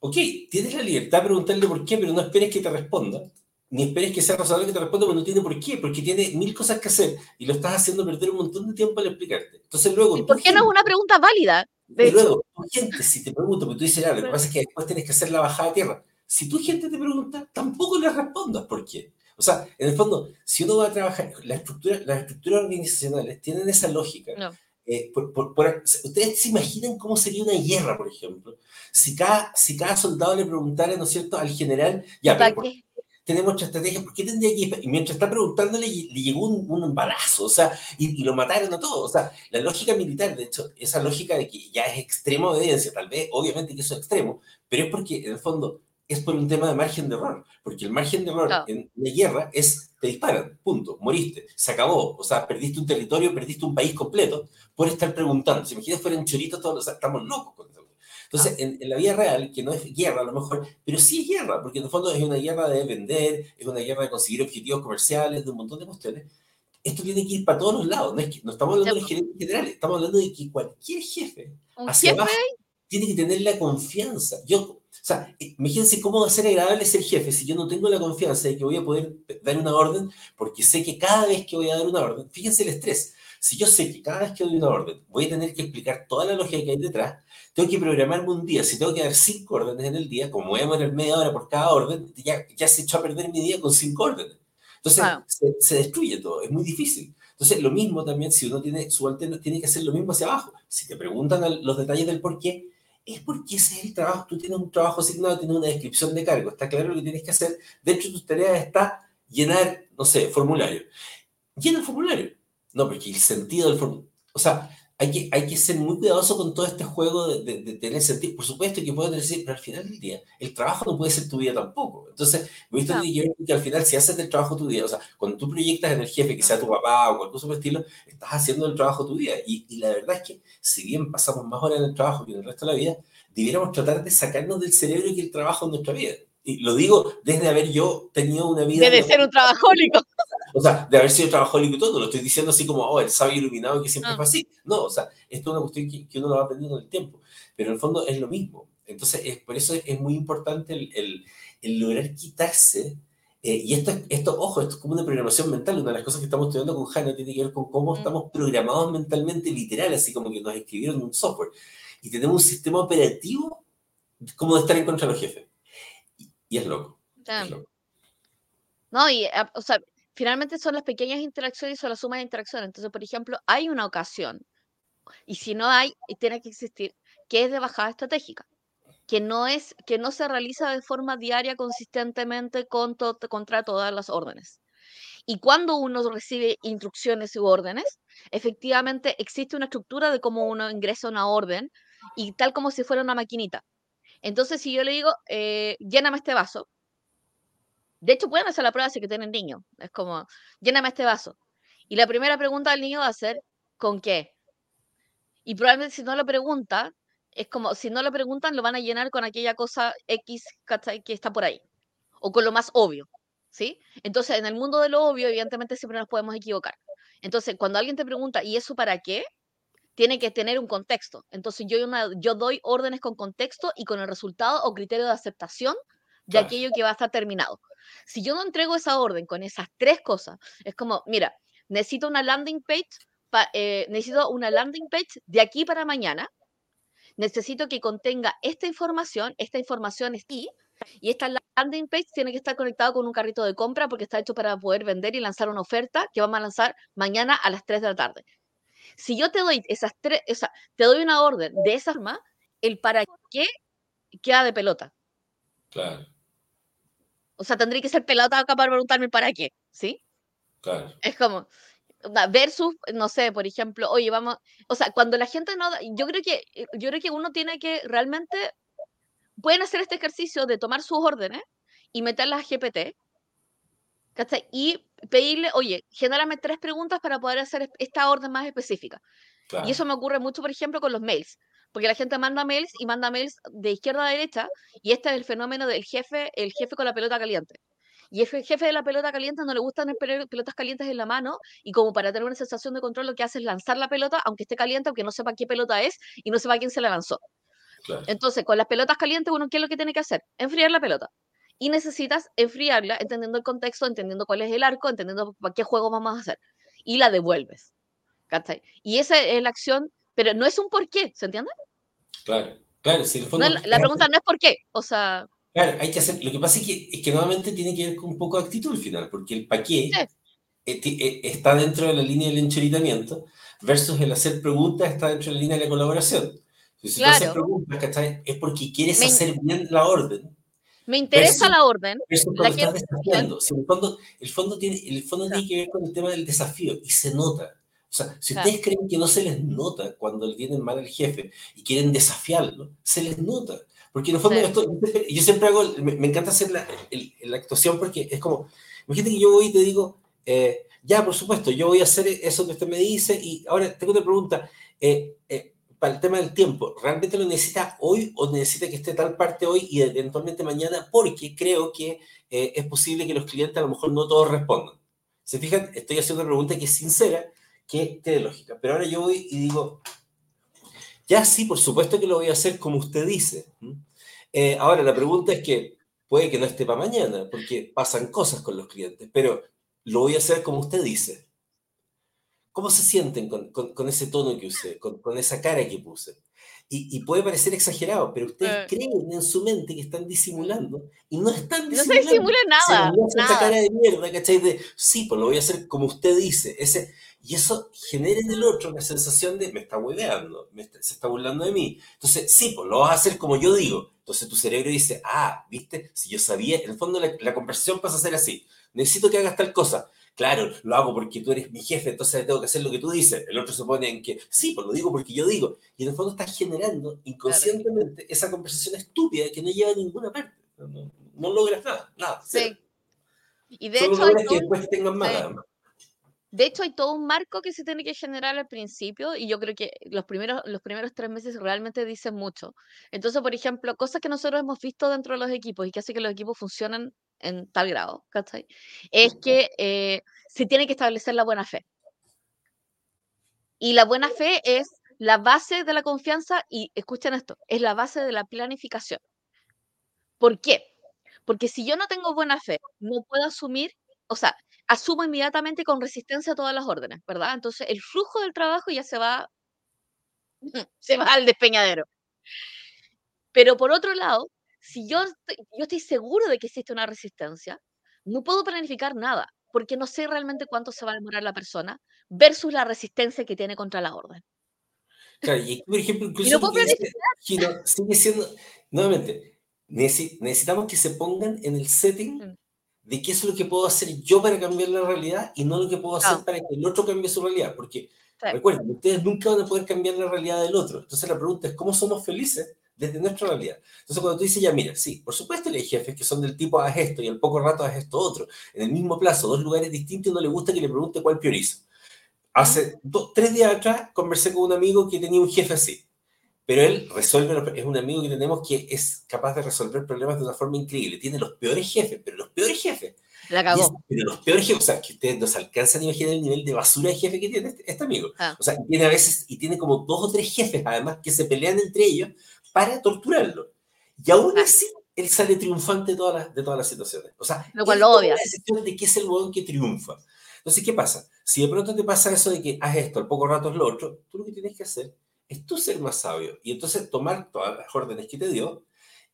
ok, tienes la libertad de preguntarle por qué, pero no esperes que te responda, ni esperes que sea razonable que te responda porque no tiene por qué, porque tiene mil cosas que hacer y lo estás haciendo perder un montón de tiempo al explicarte. Entonces luego, ¿Y por qué no es una pregunta válida? De y luego, tu gente, si te pregunta, porque tú dices, ah, lo que pasa es que después tienes que hacer la bajada a tierra. Si tu gente te pregunta, tampoco le respondas por qué. O sea, en el fondo, si uno va a trabajar, la estructura, las estructuras organizacionales tienen esa lógica. no. Eh, por- por- por- Ustedes se imaginan cómo sería una guerra, por ejemplo, si cada, si cada soldado le preguntara, ¿no es cierto?, al general, ya, ¿Para pero ¿por qué? tenemos otra estrategia, ¿por qué tendría que...? Y mientras está preguntándole, le llegó un, un balazo, o sea, y, y lo mataron a todos. O sea, la lógica militar, de hecho, esa lógica de que ya es extrema obediencia, tal vez, obviamente que eso es extremo, pero es porque, en el fondo, es por un tema de margen de error, porque el margen de error Claro. en la guerra es, te disparan, punto, moriste, se acabó, o sea, perdiste un territorio, perdiste un país completo, por estar preguntando. Si imaginas fueran choritos todos, o sea, estamos locos con eso. Entonces, en, en la vida real, que no es guerra a lo mejor, pero sí es guerra, porque en el fondo es una guerra de vender, es una guerra de conseguir objetivos comerciales, de un montón de cuestiones. Esto tiene que ir para todos los lados, no, es que, no estamos hablando de los generales, estamos hablando de que cualquier jefe hacia jefe, abajo tiene que tener la confianza. Yo, sea, imagínense cómo va a ser agradable ser jefe si yo no tengo la confianza de que voy a poder dar una orden, porque sé que cada vez que voy a dar una orden, fíjense el estrés. Si yo sé que cada vez que doy una orden voy a tener que explicar toda la lógica que hay detrás, tengo que programarme un día. Si tengo que dar cinco órdenes en el día, como voy a demorar media hora por cada orden, ya, ya se echó a perder mi día con cinco órdenes. Entonces, Claro. se, se destruye todo, es muy difícil. Entonces, lo mismo también, si uno tiene subalterno, tiene que hacer lo mismo hacia abajo. Si te preguntan los detalles del por qué, es porque ese es el trabajo. Tú tienes un trabajo asignado, tienes una descripción de cargo, está claro lo que tienes que hacer. Dentro de tus tareas está llenar, no sé, formulario. Llena el formulario. No, porque el sentido del formulario. O sea, hay que, hay que ser muy cuidadoso con todo este juego de, de- de tener sentido. Por supuesto que puede tener pero al final del día, el trabajo no puede ser tu vida tampoco. Entonces, visto No. que, yo creo que al final, si haces del trabajo tu vida, o sea, cuando tú proyectas en el jefe, que sea tu papá o cualquier el estilo, estás haciendo el trabajo tu vida. Y, y la verdad es que, si bien pasamos más horas en el trabajo que en el resto de la vida, debiéramos tratar de sacarnos del cerebro que el trabajo en nuestra vida. Y lo digo desde haber yo tenido una vida. debe ser un trabajólico. O sea, de haber sido trabajólico y todo, no lo estoy diciendo así como, oh, el sabio iluminado que siempre Ah. fue así. No, o sea, esto es una cuestión que, que uno lo va aprendiendo con el tiempo, pero en el fondo es lo mismo. Entonces, es, por eso es muy importante el, el- el lograr quitarse, eh, y esto, es- esto, ojo, esto es como una programación mental, una de las cosas que estamos estudiando con Hannah tiene que ver con cómo estamos programados mentalmente, literal, así como que nos escribieron un software, y tenemos un sistema operativo como de estar en contra de los jefes. Y, y es loco. Es loco. No, y, ah, o sea, finalmente son las pequeñas interacciones o la suma de interacciones. Entonces, por ejemplo, hay una ocasión, y si no hay, eh, tiene que existir, que es de bajada estratégica, que no es, que no se realiza de forma diaria consistentemente con to- contra todas las órdenes. Y cuando uno recibe instrucciones u órdenes, efectivamente existe una estructura de cómo uno ingresa una orden y tal como si fuera una maquinita. Entonces, si yo le digo, eh, lléname este vaso, de hecho, pueden hacer la prueba si que tienen niños. Es como, lléname este vaso. Y la primera pregunta del niño va a ser, ¿con qué? Y probablemente si no lo pregunta, es como, si no lo preguntan, lo van a llenar con aquella cosa X que está por ahí. O con lo más obvio. ¿Sí? Entonces, en el mundo de lo obvio, evidentemente siempre nos podemos equivocar. Entonces, cuando alguien te pregunta, ¿y eso para qué? Tiene que tener un contexto. Entonces, yo, una- yo doy órdenes con contexto y con el resultado o criterio de aceptación de aquello que va a estar terminado. Si yo no entrego esa orden con esas tres cosas, es como, mira, necesito una landing page, pa- eh, necesito una landing page de aquí para mañana, necesito que contenga esta información, esta información es y, y esta landing page tiene que estar conectado con un carrito de compra porque está hecho para poder vender y lanzar una oferta que vamos a lanzar mañana a las 3 de la tarde. Si yo te doy esas tres, o sea, te doy una orden de esa forma, el para qué queda de pelota. Claro, O sea, tendría que ser pelota acá para preguntarme para qué, ¿sí? claro. Es como versus, no sé, por ejemplo, oye, vamos, o sea, cuando la gente no, yo creo que, yo creo que uno tiene que realmente, pueden hacer este ejercicio de tomar sus órdenes y meterlas a GPT, ¿cachai? Y pedirle, oye, genérame tres preguntas para poder hacer es- esta orden más específica. claro. Y eso me ocurre mucho, por ejemplo, con los mails. Porque la gente manda mails y manda mails de izquierda a derecha, y este es el fenómeno del jefe, el jefe con la pelota caliente. Y el jefe de la pelota caliente no le gustan pelotas calientes en la mano, y como para tener una sensación de control, lo que hace es lanzar la pelota, aunque esté caliente, aunque no sepa qué pelota es, y no sepa quién se la lanzó. claro. Entonces, con las pelotas calientes, uno, ¿qué es lo que tiene que hacer? Enfriar la pelota. Y necesitas enfriarla entendiendo el contexto, entendiendo cuál es el arco, entendiendo para qué juego vamos a hacer. Y la devuelves. ¿cachai? Y esa es la acción, pero no es un por qué, ¿se entiende? Claro, claro, si el No fondo, es la, la pregunta no es por qué, o sea, claro, hay que hacer, lo que pasa es que, es que nuevamente tiene que ver con un poco de actitud al final, porque el pa' qué Sí. eh, eh, está dentro de la línea del encheritamiento versus el hacer preguntas está dentro de la línea de la colaboración. Si tú haces Claro. preguntas, ¿cachai? Es porque quieres Me- hacer bien la orden, me interesa Versus- la orden, versus La que- estás desafiando. El fondo, el fondo, tiene, el fondo Claro. tiene que ver con el tema del desafío y se nota. O sea, si Claro. ustedes creen que no se les nota cuando le tienen mal al jefe y quieren desafiarlo, se les nota. Porque en el fondo Sí. esto- yo siempre hago, me, me encanta hacer la, el- la actuación porque es como, imagínate que yo voy y te digo, eh, ya, por supuesto, yo voy a hacer eso que usted me dice y ahora tengo otra pregunta. eh, eh, para el tema del tiempo, ¿realmente lo necesita hoy o necesita que esté tal parte hoy y eventualmente mañana? Porque creo que eh, es posible que los clientes a lo mejor no todos respondan. ¿Se fijan? Estoy haciendo una pregunta que es sincera, que tiene lógica. Pero ahora yo voy y digo, ya sí, por supuesto que lo voy a hacer como usted dice. Eh, ahora, la pregunta es que puede que no esté para mañana, porque pasan cosas con los clientes, pero lo voy a hacer como usted dice. ¿Cómo se sienten con, con- con ese tono que usé, con, con esa cara que puse? Y, y puede parecer exagerado, pero ustedes Eh. creen en su mente que están disimulando y no están no se disimulando. disimula Se nada, les hace esa nada. cara de mierda, ¿cachai? De, sí, pues lo voy a hacer como usted dice. Ese, y eso genera en el otro una sensación de, me está hueveando, me está- se está burlando de mí. Entonces, sí, pues lo vas a hacer como yo digo. Entonces tu cerebro dice, ah, ¿viste? Si yo sabía, en el fondo la, la conversación pasa a ser así. Necesito que hagas tal cosa. Claro, lo hago porque tú eres mi jefe, entonces tengo que hacer lo que tú dices. El otro se pone en que, sí, pues lo digo porque yo digo. Y en el fondo estás generando inconscientemente esa conversación estúpida que no lleva a ninguna parte. No, logras nada, nada. cero. Sí. Y de Solo hecho, hay que un- después te tengan sí. De hecho, hay todo un marco que se tiene que generar al principio y yo creo que los primeros, los primeros tres meses realmente dicen mucho. Entonces, por ejemplo, cosas que nosotros hemos visto dentro de los equipos y que hace que los equipos funcionen en tal grado, ¿cachai? Es que eh, se tiene que establecer la buena fe. Y la buena fe es la base de la confianza y escuchen esto, es la base de la planificación. ¿Por qué? Porque si yo no tengo buena fe, no puedo asumir, o sea, asumo inmediatamente con resistencia todas las órdenes, ¿verdad? Entonces el flujo del trabajo ya se va, se va al despeñadero. Pero por otro lado, si yo, yo estoy seguro de que existe una resistencia, no puedo planificar nada, porque no sé realmente cuánto se va a demorar la persona versus la resistencia que tiene contra la orden. Claro, y por ejemplo, incluso sigue siendo, nuevamente, necesitamos que se pongan en el setting mm. De qué es lo que puedo hacer yo para cambiar la realidad y no lo que puedo hacer para que el otro cambie su realidad, porque recuerden, ustedes nunca van a poder cambiar la realidad del otro. Entonces la pregunta es, ¿cómo somos felices desde nuestra realidad? Entonces cuando tú dices, ya mira, sí, por supuesto hay jefes que son del tipo, haz esto y al poco rato haz esto otro, en el mismo plazo, dos lugares distintos y no le gusta que le pregunte cuál prioriza. Hace tres días atrás conversé con un amigo que tenía un jefe así, pero él resuelve, es un amigo que tenemos que es capaz de resolver problemas de una forma increíble. Tiene los peores jefes, pero los peores jefes. La cagó. pero los peores jefes, o sea, que ustedes no se alcanzan a imaginar el nivel de basura de jefe que tiene este, este amigo. Ah. O sea, tiene a veces, y tiene como dos o tres jefes además que se pelean entre ellos para torturarlo. Y aún ah. así, él sale triunfante de todas las, de todas las situaciones. O sea, lo cual lo odia. de que es el huevón que triunfa. Entonces, ¿qué pasa? Si de pronto te pasa eso de que haz esto, al poco rato es lo otro, tú lo que tienes que hacer es tú ser más sabio. Y entonces tomar todas las órdenes que te dio,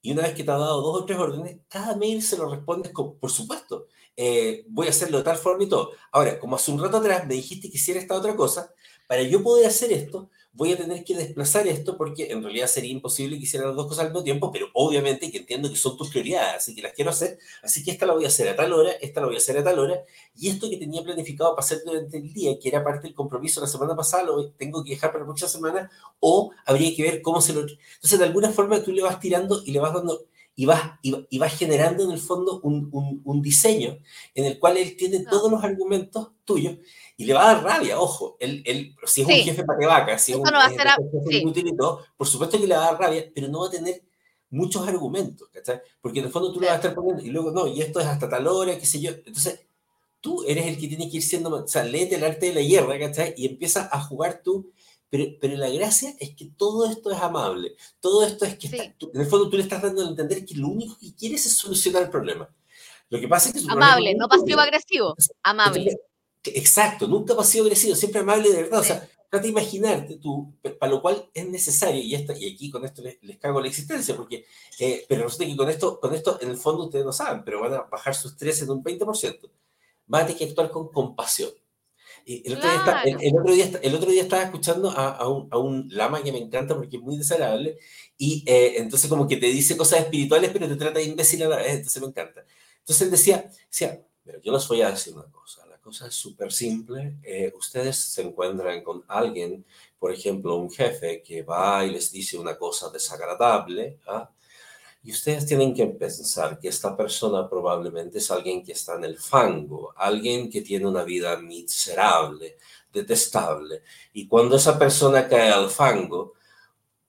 y una vez que te ha dado dos o tres órdenes, cada mail se lo respondes con, por supuesto, eh, voy a hacerlo de tal forma y todo. Ahora, como hace un rato atrás me dijiste que hiciera esta otra cosa, para yo poder hacer esto, voy a tener que desplazar esto porque en realidad sería imposible que hiciera las dos cosas al mismo tiempo, pero obviamente que entiendo que son tus prioridades, así que las quiero hacer, así que esta la voy a hacer a tal hora, esta la voy a hacer a tal hora, y esto que tenía planificado para hacer durante el día, que era parte del compromiso la semana pasada, lo tengo que dejar para la próxima semana, o habría que ver cómo se lo... Entonces, de alguna forma tú le vas tirando y le vas dando y vas, y, vas generando en el fondo un, un, un, diseño en el cual él tiene todos los argumentos tuyos y le va a dar rabia, ojo, él, él si es un jefe vaca, si es un, jefe por supuesto que le va a dar rabia, pero no va a tener muchos argumentos, ¿cachai? Porque en el fondo tú le vas a estar poniendo, y luego, no, y esto es hasta tal hora, qué sé yo, entonces tú eres el que tiene que ir siendo, o sea, léete el arte de la hierra, ¿cachai? Y empiezas a jugar tú, pero, pero la gracia es que todo esto es amable, todo esto es que, en el fondo tú le estás dando a entender que lo único que quieres es solucionar el problema. Lo que pasa es que... Amable, no pasivo-agresivo, amable. Exacto, nunca pasivo agresivo, siempre amable de verdad. O sea, trata de imaginarte tú, para lo cual es necesario, y, esta, y aquí con esto les, cago la existencia, porque, eh, pero resulta que con esto, con esto, en el fondo ustedes no saben, pero van a bajar sus estrés en un 20%. Van a tener que actuar con compasión. El otro, día el, otro, día, el otro día estaba escuchando a, a, un, a, un, lama que me encanta porque es muy desagradable y eh, entonces como que te dice cosas espirituales pero te trata de imbécil a la vez, entonces me encanta. Entonces él decía, decía, pero yo les voy a decir una cosa cosa es súper simple. Eh, ustedes se encuentran con alguien, por ejemplo, un jefe que va y les dice una cosa desagradable, ¿ah? y ustedes tienen que pensar que esta persona probablemente es alguien que está en el fango, alguien que tiene una vida miserable, detestable. Y cuando esa persona cae al fango,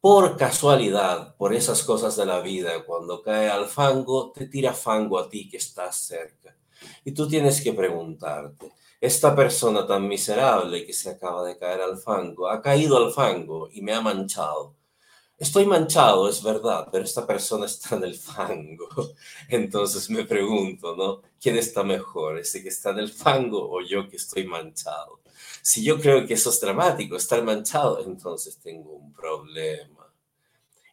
por casualidad, por esas cosas de la vida, cuando cae al fango, te tira fango a ti que estás cerca. Y tú tienes que preguntarte, esta persona tan miserable que se acaba de caer al fango, ha caído al fango y me ha manchado. Estoy manchado, es verdad, pero esta persona está en el fango. Entonces me pregunto, ¿no? ¿Quién está mejor? ¿Ese que está en el fango o yo que estoy manchado? Si yo creo que eso es dramático, estar manchado, entonces tengo un problema.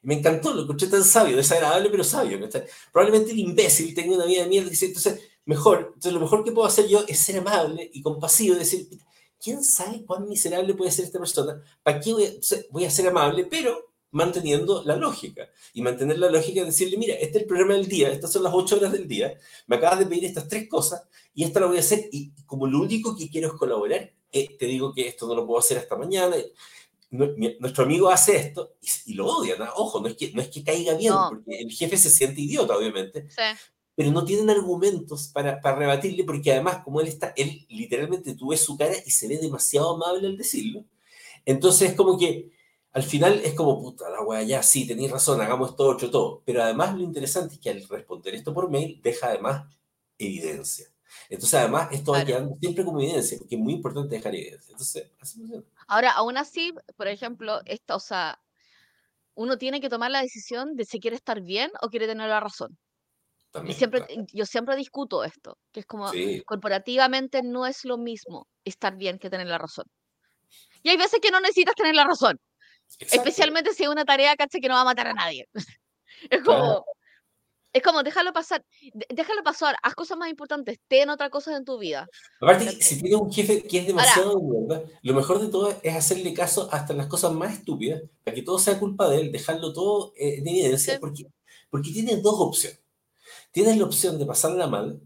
Me encantó, lo escuché tan sabio, desagradable, pero sabio. Probablemente el imbécil tenga una vida de mierda. Entonces, mejor, entonces lo mejor que puedo hacer yo es ser amable y compasivo, decir, ¿quién sabe cuán miserable puede ser esta persona? ¿Para qué voy a, ser amable? Pero manteniendo la lógica. Y mantener la lógica es decirle, mira, este es el programa del día, estas son las ocho horas del día, me acabas de pedir estas tres cosas y esto lo voy a hacer y como lo único que quiero es colaborar, eh, te digo que esto no lo puedo hacer hasta mañana. Nuestro amigo hace esto y, lo odia, ojo, no es, que, no es que caiga bien, porque el jefe se siente idiota, obviamente, sí pero no tienen argumentos para, para, rebatirle, porque además, como él está, él literalmente tú ves su cara y se ve demasiado amable al decirlo. Entonces es como que al final es como, puta, la wea, ya sí, tenéis razón, hagamos todo, otro, todo. Pero además lo interesante es que al responder esto por mail, deja además evidencia. Entonces, además, esto va Claro. quedando siempre como evidencia, porque es muy importante dejar evidencia. Entonces, así. Ahora, aún así, por ejemplo, esta, o sea, uno tiene que tomar la decisión de si quiere estar bien o quiere tener la razón. Y siempre, claro. yo siempre discuto esto, que es como Sí, corporativamente no es lo mismo estar bien que tener la razón. Y hay veces que no necesitas tener la razón, exacto. especialmente si es una tarea, caché, que no va a matar a nadie. Es Claro. como, es como, déjalo pasar, déjalo pasar, haz cosas más importantes, ten otra cosa en tu vida. Aparte, si tienes un jefe que es demasiado de mierda, lo mejor de todo es hacerle caso hasta las cosas más estúpidas, para que todo sea culpa de él, dejarlo todo eh, en evidencia, Sí. porque, porque tienes dos opciones. Tienes la opción de pasarla mal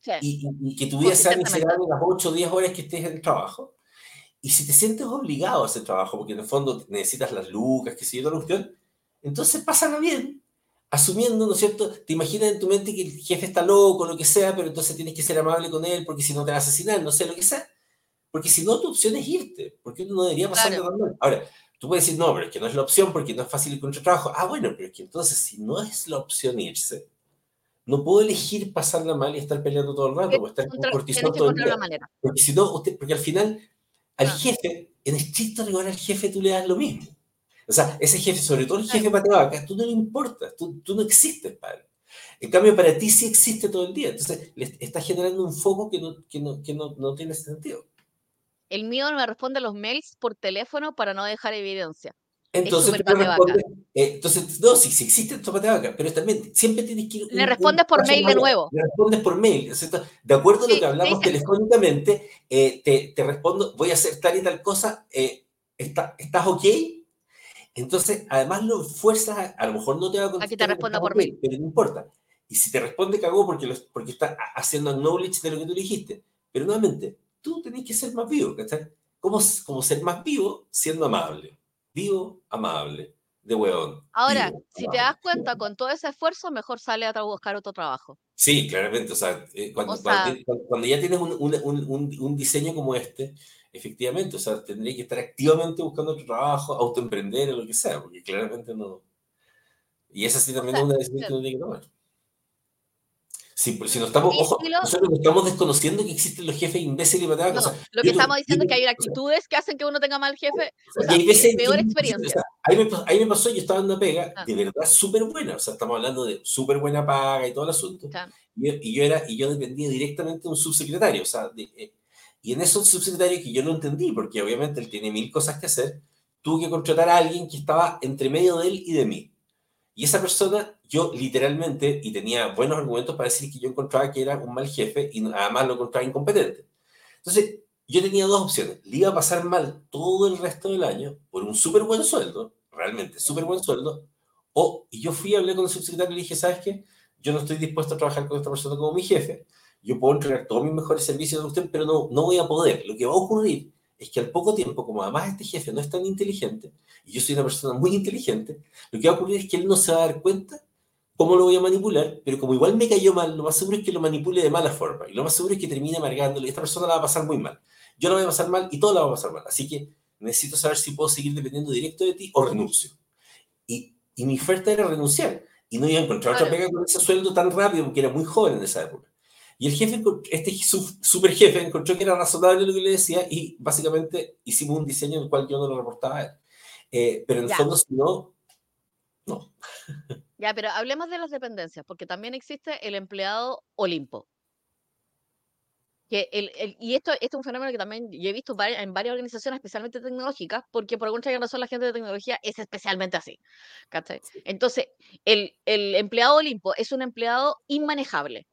Sí, y, y- que tu vida sea miserable las 8 o 10 horas que estés en el trabajo. Y si te sientes obligado a hacer trabajo, porque en el fondo necesitas las lucas, que sé yo, toda la cuestión, entonces pásala bien, asumiendo, ¿no es cierto? Te imaginas en tu mente que el jefe está loco, lo que sea, pero entonces tienes que ser amable con él, porque si no te va a asesinar, no sé, lo que sea. Porque si no, tu opción es irte, porque uno no debería pasarlo Claro. tan mal. Ahora, tú puedes decir, no, pero es que no es la opción porque no es fácil encontrar trabajo. Ah, bueno, pero es que entonces, si no es la opción irse, no puedo elegir pasarla mal y estar peleando todo el rato, o estar con cortisol todo el día. Porque si no, usted, porque al final, al Ah. jefe, en estricto rigor al jefe tú le das lo mismo. O sea, ese jefe, sobre todo el jefe patevaca, tú no le importas, tú, tú no existes él. En cambio, para ti sí existe todo el día. Entonces, le estás generando un foco que no, que no, que no, no tiene sentido. El mío me responde los mails por teléfono para no dejar evidencia. Entonces, tú le respondes, eh, entonces, no, sí, sí existe esto patevaca, pero también siempre tienes que ir. Le respondes por mail de nuevo. Le respondes por mail. ¿cierto? De acuerdo a lo que hablamos sí. telefónicamente, eh, te, te respondo, voy a hacer tal y tal cosa, eh, ¿está- ¿estás ok? Entonces, además lo fuerzas, a, a lo mejor no te va a contestar. A que te estás por mail. Pero no importa. Y si te responde, cagó porque, lo- porque está ha- haciendo acknowledge de lo que tú dijiste. Pero nuevamente, tú tenés que ser más vivo, ¿cachai? ¿Cómo, cómo ser más vivo siendo amable? Vivo, amable, de hueón. Ahora, si te das cuenta, con todo ese esfuerzo, mejor sale a buscar otro trabajo. Sí, claramente. O sea, eh, cuando, O sea- cuando, cuando- cuando ya tienes un, un- un- un- diseño como este, efectivamente, o sea, tendría que estar activamente buscando otro trabajo, autoemprender o lo que sea, porque claramente no. Y esa sí también sea, es una decisión que uno tiene que tomar. Sí, porque si no estamos, ojo, nosotros no estamos desconociendo que existen los jefes imbéciles y patadas. No, o sea, lo que estamos diciendo es que hay tu- actitudes que hacen que uno tenga mal jefe. O y sea, hay veces que peor imposible, experiencia. o sea, ahí, me, ahí me pasó, yo estaba en una pega Ah. de verdad súper buena, o sea, estamos hablando de súper buena paga y todo el asunto. Ya. Y yo, y yo era, y yo dependía directamente de un subsecretario, o sea, de- eh, y en esos subsecretarios que yo no entendí, porque obviamente él tiene mil cosas que hacer, tuve que contratar a alguien que estaba entre medio de él y de mí. Y esa persona, yo literalmente, y tenía buenos argumentos para decir que yo encontraba que era un mal jefe y además lo encontraba incompetente. Entonces, yo tenía dos opciones. Le iba a pasar mal todo el resto del año por un súper buen sueldo, realmente súper buen sueldo, o y yo fui, hablé con el subsecretario y le dije, ¿sabes qué? Yo no estoy dispuesto a trabajar con esta persona como mi jefe. Yo puedo entregar todos mis mejores servicios a usted, pero no, no voy a poder. Lo que va a ocurrir es que al poco tiempo, como además este jefe no es tan inteligente, y yo soy una persona muy inteligente, lo que va a ocurrir es que él no se va a dar cuenta cómo lo voy a manipular, pero como igual me cayó mal, lo más seguro es que lo manipule de mala forma, y lo más seguro es que termine amargándole, esta persona la va a pasar muy mal. Yo la voy a pasar mal y todo la va a pasar mal. Así que necesito saber si puedo seguir dependiendo directo de ti o renuncio. Y, y mi oferta era renunciar, y no iba a encontrar otra pega con ese sueldo tan rápido, porque era muy joven en esa época. Y el jefe, este su- super jefe, encontró que era razonable lo que le decía y básicamente hicimos un diseño en el cual yo no lo reportaba a él. Eh, pero en el fondo, si no, no. Ya, pero hablemos de las dependencias, porque también existe el empleado Olimpo. Que el, el- y esto, esto es un fenómeno que también yo he visto en varias organizaciones, especialmente tecnológicas, porque por alguna extraña razón la gente de tecnología es especialmente así. ¿cachai? Entonces, el, el empleado Olimpo es un empleado inmanejable.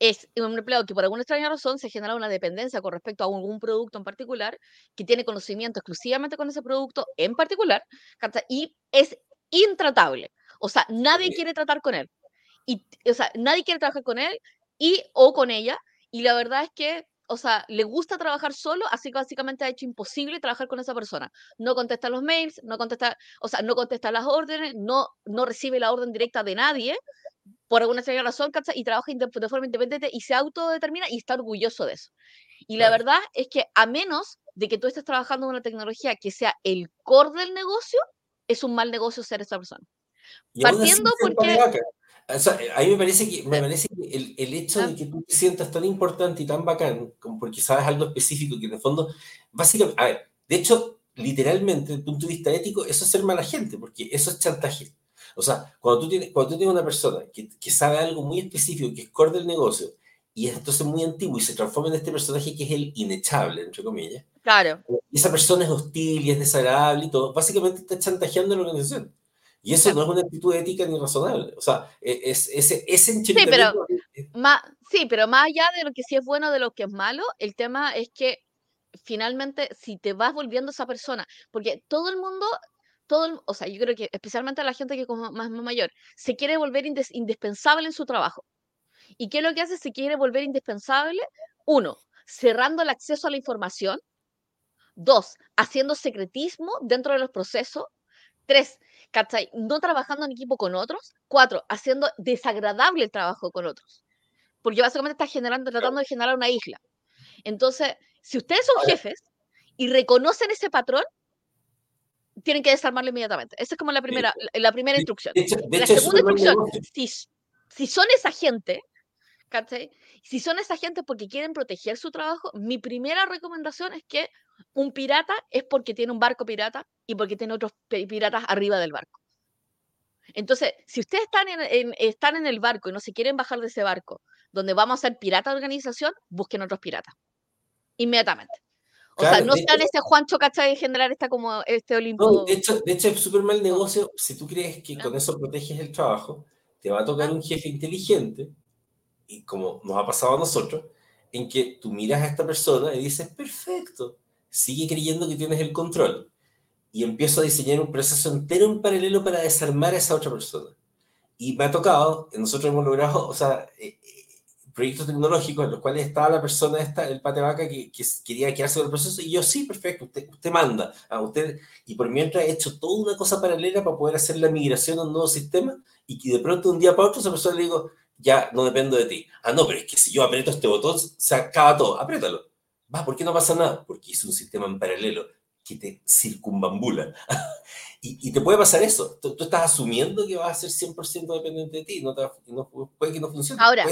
Es un empleado que por alguna extraña razón se genera una dependencia con respecto a algún producto en particular, que tiene conocimiento exclusivamente con ese producto en particular, y es intratable. O sea, nadie Sí. quiere tratar con él. Y, o sea, nadie quiere trabajar con él y o con ella. Y la verdad es que, o sea, le gusta trabajar solo, así que básicamente ha hecho imposible trabajar con esa persona. No contesta los mails, no contesta, o sea, no contesta las órdenes, no, no recibe la orden directa de nadie, por alguna extraña razón, ¿cachai? y trabaja de forma independiente y se autodetermina y está orgulloso de eso. Y la verdad es que a menos de que tú estés trabajando en una tecnología que sea el core del negocio, es un mal negocio ser esa persona. Y Partiendo porque- patevaca. a mí me parece que, me parece que el, el, hecho de que tú te sientas tan importante y tan bacán, como porque sabes algo específico, que en el fondo, básicamente, a ver, de hecho, literalmente, desde el punto de vista ético, eso es ser mala gente, porque eso es chantaje. O sea, cuando tú tienes, cuando tú tienes una persona que, que sabe algo muy específico, que es core del negocio, y es entonces muy antiguo y se transforma en este personaje que es el inechable, entre comillas. Claro. Y esa persona es hostil y es desagradable y todo. Básicamente está chantajeando a la organización. Y eso no es una actitud ética ni razonable. O sea, e, es, ese, ese sí pero, más, sí, pero más allá de lo que sí es bueno, de lo que es malo, el tema es que finalmente si te vas volviendo esa persona, porque todo el mundo, todo o sea, yo creo que especialmente la gente que es más, mayor, se quiere volver indispensable en su trabajo. ¿Y qué es lo que hace? Se quiere volver indispensable. Uno, cerrando el acceso a la información. Dos, haciendo secretismo dentro de los procesos. Tres, ¿cachai? No trabajando en equipo con otros. Cuatro, haciendo desagradable el trabajo con otros. Porque básicamente está generando, tratando de generar una isla. Entonces, si ustedes son jefes y reconocen ese patrón, tienen que desarmarlo inmediatamente. Esa es como la primera, la, primera instrucción. la segunda instrucción, si, si, son esa gente, ¿cachai? Si son esa gente porque quieren proteger su trabajo, mi primera recomendación es que un pirata es porque tiene un barco pirata y porque tiene otros piratas arriba del barco. Entonces, si ustedes están en, están en el barco y no se quieren bajar de ese barco, donde vamos a ser pirata de organización, busquen otros piratas. Inmediatamente. O sea, no sean ese Juancho, ¿cachai? De generar esta como este Olimpo. de, hecho, de hecho, es súper mal negocio. Si tú crees que con eso proteges el trabajo, te va a tocar un jefe inteligente, y como nos ha pasado a nosotros, en que tú miras a esta persona y dices, perfecto, sigue creyendo que tienes el control. Y empiezo a diseñar un proceso entero en paralelo para desarmar a esa otra persona. Y me ha tocado, nosotros hemos logrado, o sea, eh, eh, proyectos tecnológicos en los cuales estaba la persona esta, el pate vaca, que, que, quería quedarse con el proceso, y yo, sí, perfecto, usted, usted manda a usted, y por mientras he hecho toda una cosa paralela para poder hacer la migración a un nuevo sistema, y que de pronto un día para otro esa persona le digo, ya no dependo de ti. Ah, no, pero es que si yo aprieto este botón, se acaba todo. Apriétalo. Va, ¿por qué no pasa nada? Porque hice un sistema en paralelo que te circunvambula. y, y, te puede pasar eso. Tú, estás asumiendo que vas a ser 100% dependiente de ti. No, puede que no funcione. Ahora,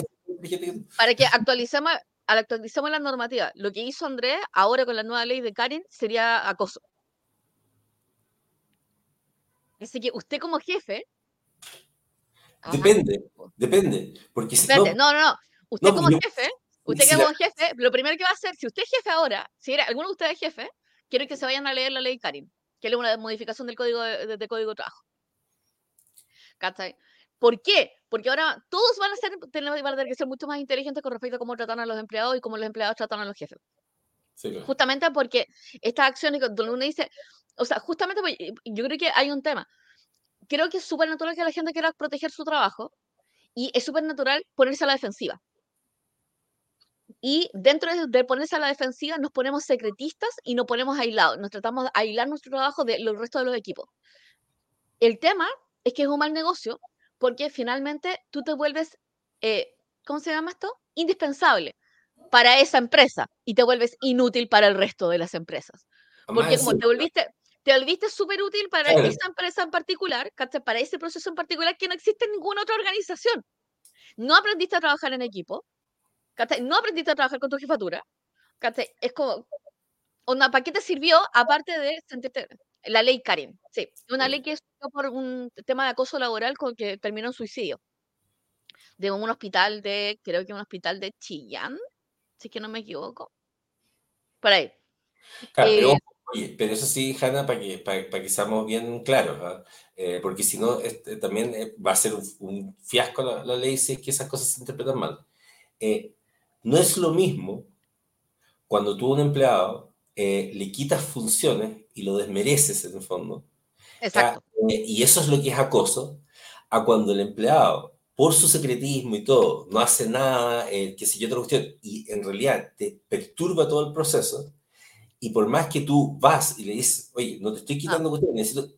para que actualicemos, actualicemos la normativa, lo que hizo Andrés ahora con la nueva ley de Karen sería acoso. Así que usted como jefe Depende, depende. Porque si no, no, no, Usted como jefe, usted como jefe, lo primero que va a hacer, si usted es jefe ahora, si era, alguno de ustedes es jefe, quiero que se vayan a leer la ley Karim, que es una modificación del código de, código de trabajo. ¿Cachai? ¿Por qué? Porque ahora todos van a, ser, van a tener que ser mucho más inteligentes con respecto a cómo tratan a los empleados y cómo los empleados tratan a los jefes. Justamente porque estas acciones, donde uno dice, o sea, justamente yo creo que hay un tema creo que es súper natural que la gente quiera proteger su trabajo y es súper natural ponerse a la defensiva. Y dentro de, ponerse a la defensiva nos ponemos secretistas y nos ponemos aislados. Nos tratamos de aislar nuestro trabajo de los restos de los equipos. El tema es que es un mal negocio porque finalmente tú te vuelves, eh, ¿cómo se llama esto? Indispensable para esa empresa y te vuelves inútil para el resto de las empresas. Porque como te volviste, te volviste súper útil para esa empresa en particular, para ese proceso en particular que no existe en ninguna otra organización. No aprendiste a trabajar en equipo, no aprendiste a trabajar con tu jefatura. Es como, ¿para qué te sirvió aparte de sentirte... La ley Karen, sí, una ley que es por un tema de acoso laboral con que terminó en suicidio. De un hospital de, creo que un hospital de Chillán, si es que no me equivoco. Por ahí. Claro, Oye, pero eso sí, Hanna, para que, para, que seamos bien claros, ¿ah? eh, porque si no, este, también eh, va a ser un, fiasco la, ley si es que esas cosas se interpretan mal. Eh, no es lo mismo cuando tú a un empleado le quitas funciones y lo desmereces en el fondo. Exacto. y eso es lo que es acoso, a cuando el empleado, por su secretismo y todo, no hace nada, que si yo otra cuestión, y en realidad te perturba todo el proceso, y por más que tú vas y le dices, oye, no te estoy ah. quitando cuestiones, necesito...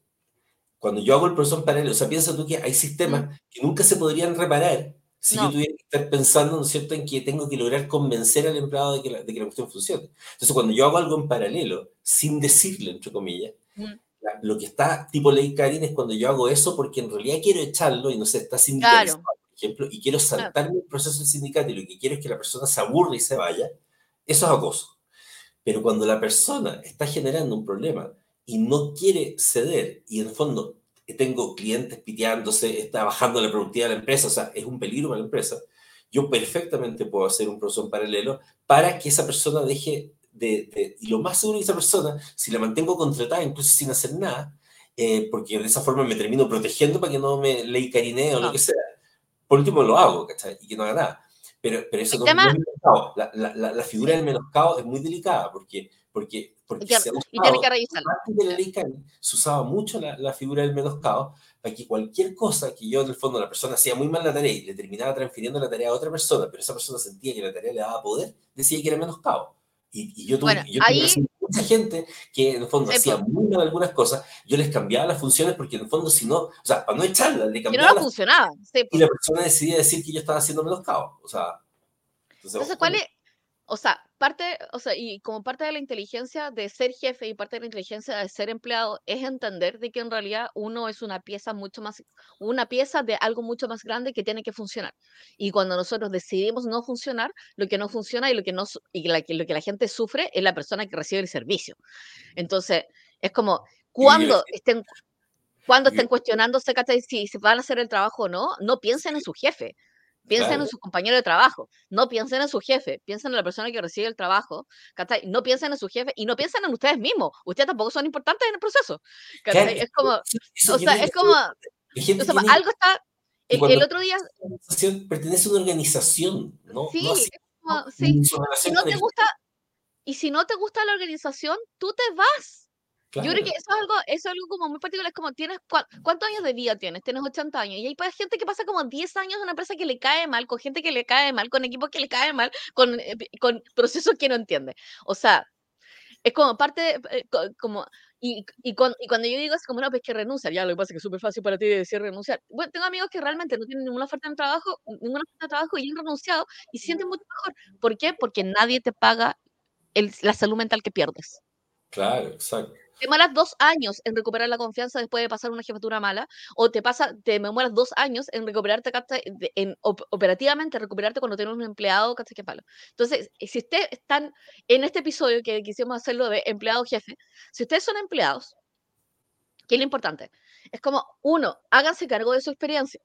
Cuando yo hago el proceso paralelo, o sea, piensa tú que hay sistemas que nunca se podrían reparar si yo tuviera que estar pensando, ¿no es cierto?, en que tengo que lograr convencer al empleado de que la, de que la cuestión funcione. Entonces, cuando yo hago algo en paralelo, sin decirle, entre comillas, lo que está tipo ley Karin es cuando yo hago eso porque en realidad quiero echarlo y no sé, está sin claro. ejemplo, y quiero saltarme el proceso del sindicato y lo que quiero es que la persona se aburra y se vaya, eso es acoso. Pero cuando la persona está generando un problema y no quiere ceder y en el fondo tengo clientes piteándose, está bajando la productividad de la empresa, o sea, es un peligro para la empresa, yo perfectamente puedo hacer un proceso en paralelo para que esa persona deje de, y lo más seguro que esa persona, si la mantengo contratada, incluso sin hacer nada, eh, porque de esa forma me termino protegiendo para que no me le carinee o lo que sea, por último lo hago, ¿cachai? Y que no haga nada. Pero, pero eso es la, la, la, figura del menoscabo es muy delicada porque, porque, porque y, se, y tiene que revisarlo. de la ley se usaba mucho la, figura del menoscabo para que cualquier cosa que yo, en el fondo, la persona hacía muy mal la tarea y le terminaba transfiriendo la tarea a otra persona, pero esa persona sentía que la tarea le daba poder, decía que era menoscabo. Y, yo tuve, yo mucha gente que en el fondo hacía muy mal algunas cosas, yo les cambiaba las funciones porque en el fondo si no, o sea, para no echarla, le cambiaba. no funcionaba. Y la persona decidía decir que yo estaba haciendo menoscabo. O sea, entonces, ¿cuál es? O sea, parte, o sea, y como parte de la inteligencia de ser jefe y parte de la inteligencia de ser empleado es entender de que en realidad uno es una pieza mucho más, una pieza de algo mucho más grande que tiene que funcionar. Y cuando nosotros decidimos no funcionar, lo que no funciona y lo que no y lo que la gente sufre es la persona que recibe el servicio. Entonces, es como cuando estén cuando estén cuestionándose si, si van a hacer el trabajo o no, no piensen en su jefe, Piensen en su compañero de trabajo, no piensen en su jefe, piensen en la persona que recibe el trabajo, no piensen en su jefe y no piensen en ustedes mismos. Ustedes tampoco son importantes en el proceso. Es como, o sea, es como, algo está, el, otro día... Pertenece a una organización, ¿no? Sí, sí. Si no te gusta, y si no te gusta la organización, tú te vas. Yo creo que eso es algo, eso es algo como muy particular, es como tienes, ¿cuántos años de vida tienes? Tienes 80 años, y hay gente que pasa como 10 años en una empresa que le cae mal, con gente que le cae mal, con equipos que le cae mal, con, eh, con procesos que no entiende. O sea, es como parte, eh, como, y, y, cuando, y, cuando yo digo es como, no, pues que renunciar, ya lo que pasa es que es súper fácil para ti decir renunciar. Bueno, tengo amigos que realmente no tienen ninguna oferta de trabajo, ninguna oferta de trabajo y han renunciado y se sienten mucho mejor. ¿Por qué? Porque nadie te paga el, la salud mental que pierdes. Claro, exacto demoras dos años en recuperar la confianza después de pasar una jefatura mala, o te pasa, te demoras dos años en recuperarte, en operativamente recuperarte cuando tienes un empleado, ¿cachai? palo. Entonces, si ustedes están en este episodio que quisimos hacerlo de empleado jefe, si ustedes son empleados, ¿qué es lo importante? Es como, uno, háganse cargo de su experiencia.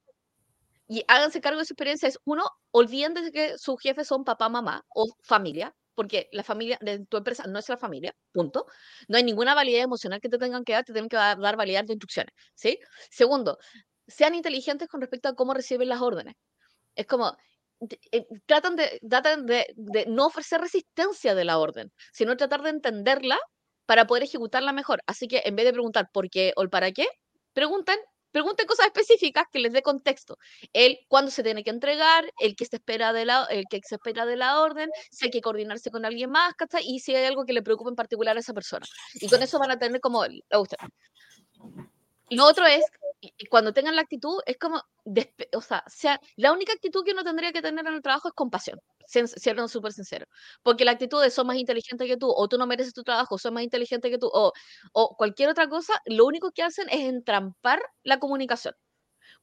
Y háganse cargo de su experiencia es, uno, olviden de que sus jefes son papá, mamá o familia, porque la familia de tu empresa no es la familia, punto. No hay ninguna validez emocional que te tengan que dar, te tienen que dar, validez de instrucciones, ¿sí? Segundo, sean inteligentes con respecto a cómo reciben las órdenes. Es como, eh, tratan, de, de, de, no ofrecer resistencia de la orden, sino tratar de entenderla para poder ejecutarla mejor. Así que en vez de preguntar por qué o el para qué, pregunten pregunten cosas específicas que les dé contexto. El cuándo se tiene que entregar, el que se espera de la, el que se espera de la orden, si hay que coordinarse con alguien más, ¿cachai? Y si hay algo que le preocupe en particular a esa persona. Y con eso van a tener como, usted. Lo otro es, cuando tengan la actitud, es como, o sea, sea, la única actitud que uno tendría que tener en el trabajo es compasión, siendo súper sincero. Porque la actitud de son más inteligente que tú, o tú no mereces tu trabajo, son más inteligente que tú, o, o cualquier otra cosa, lo único que hacen es entrampar la comunicación.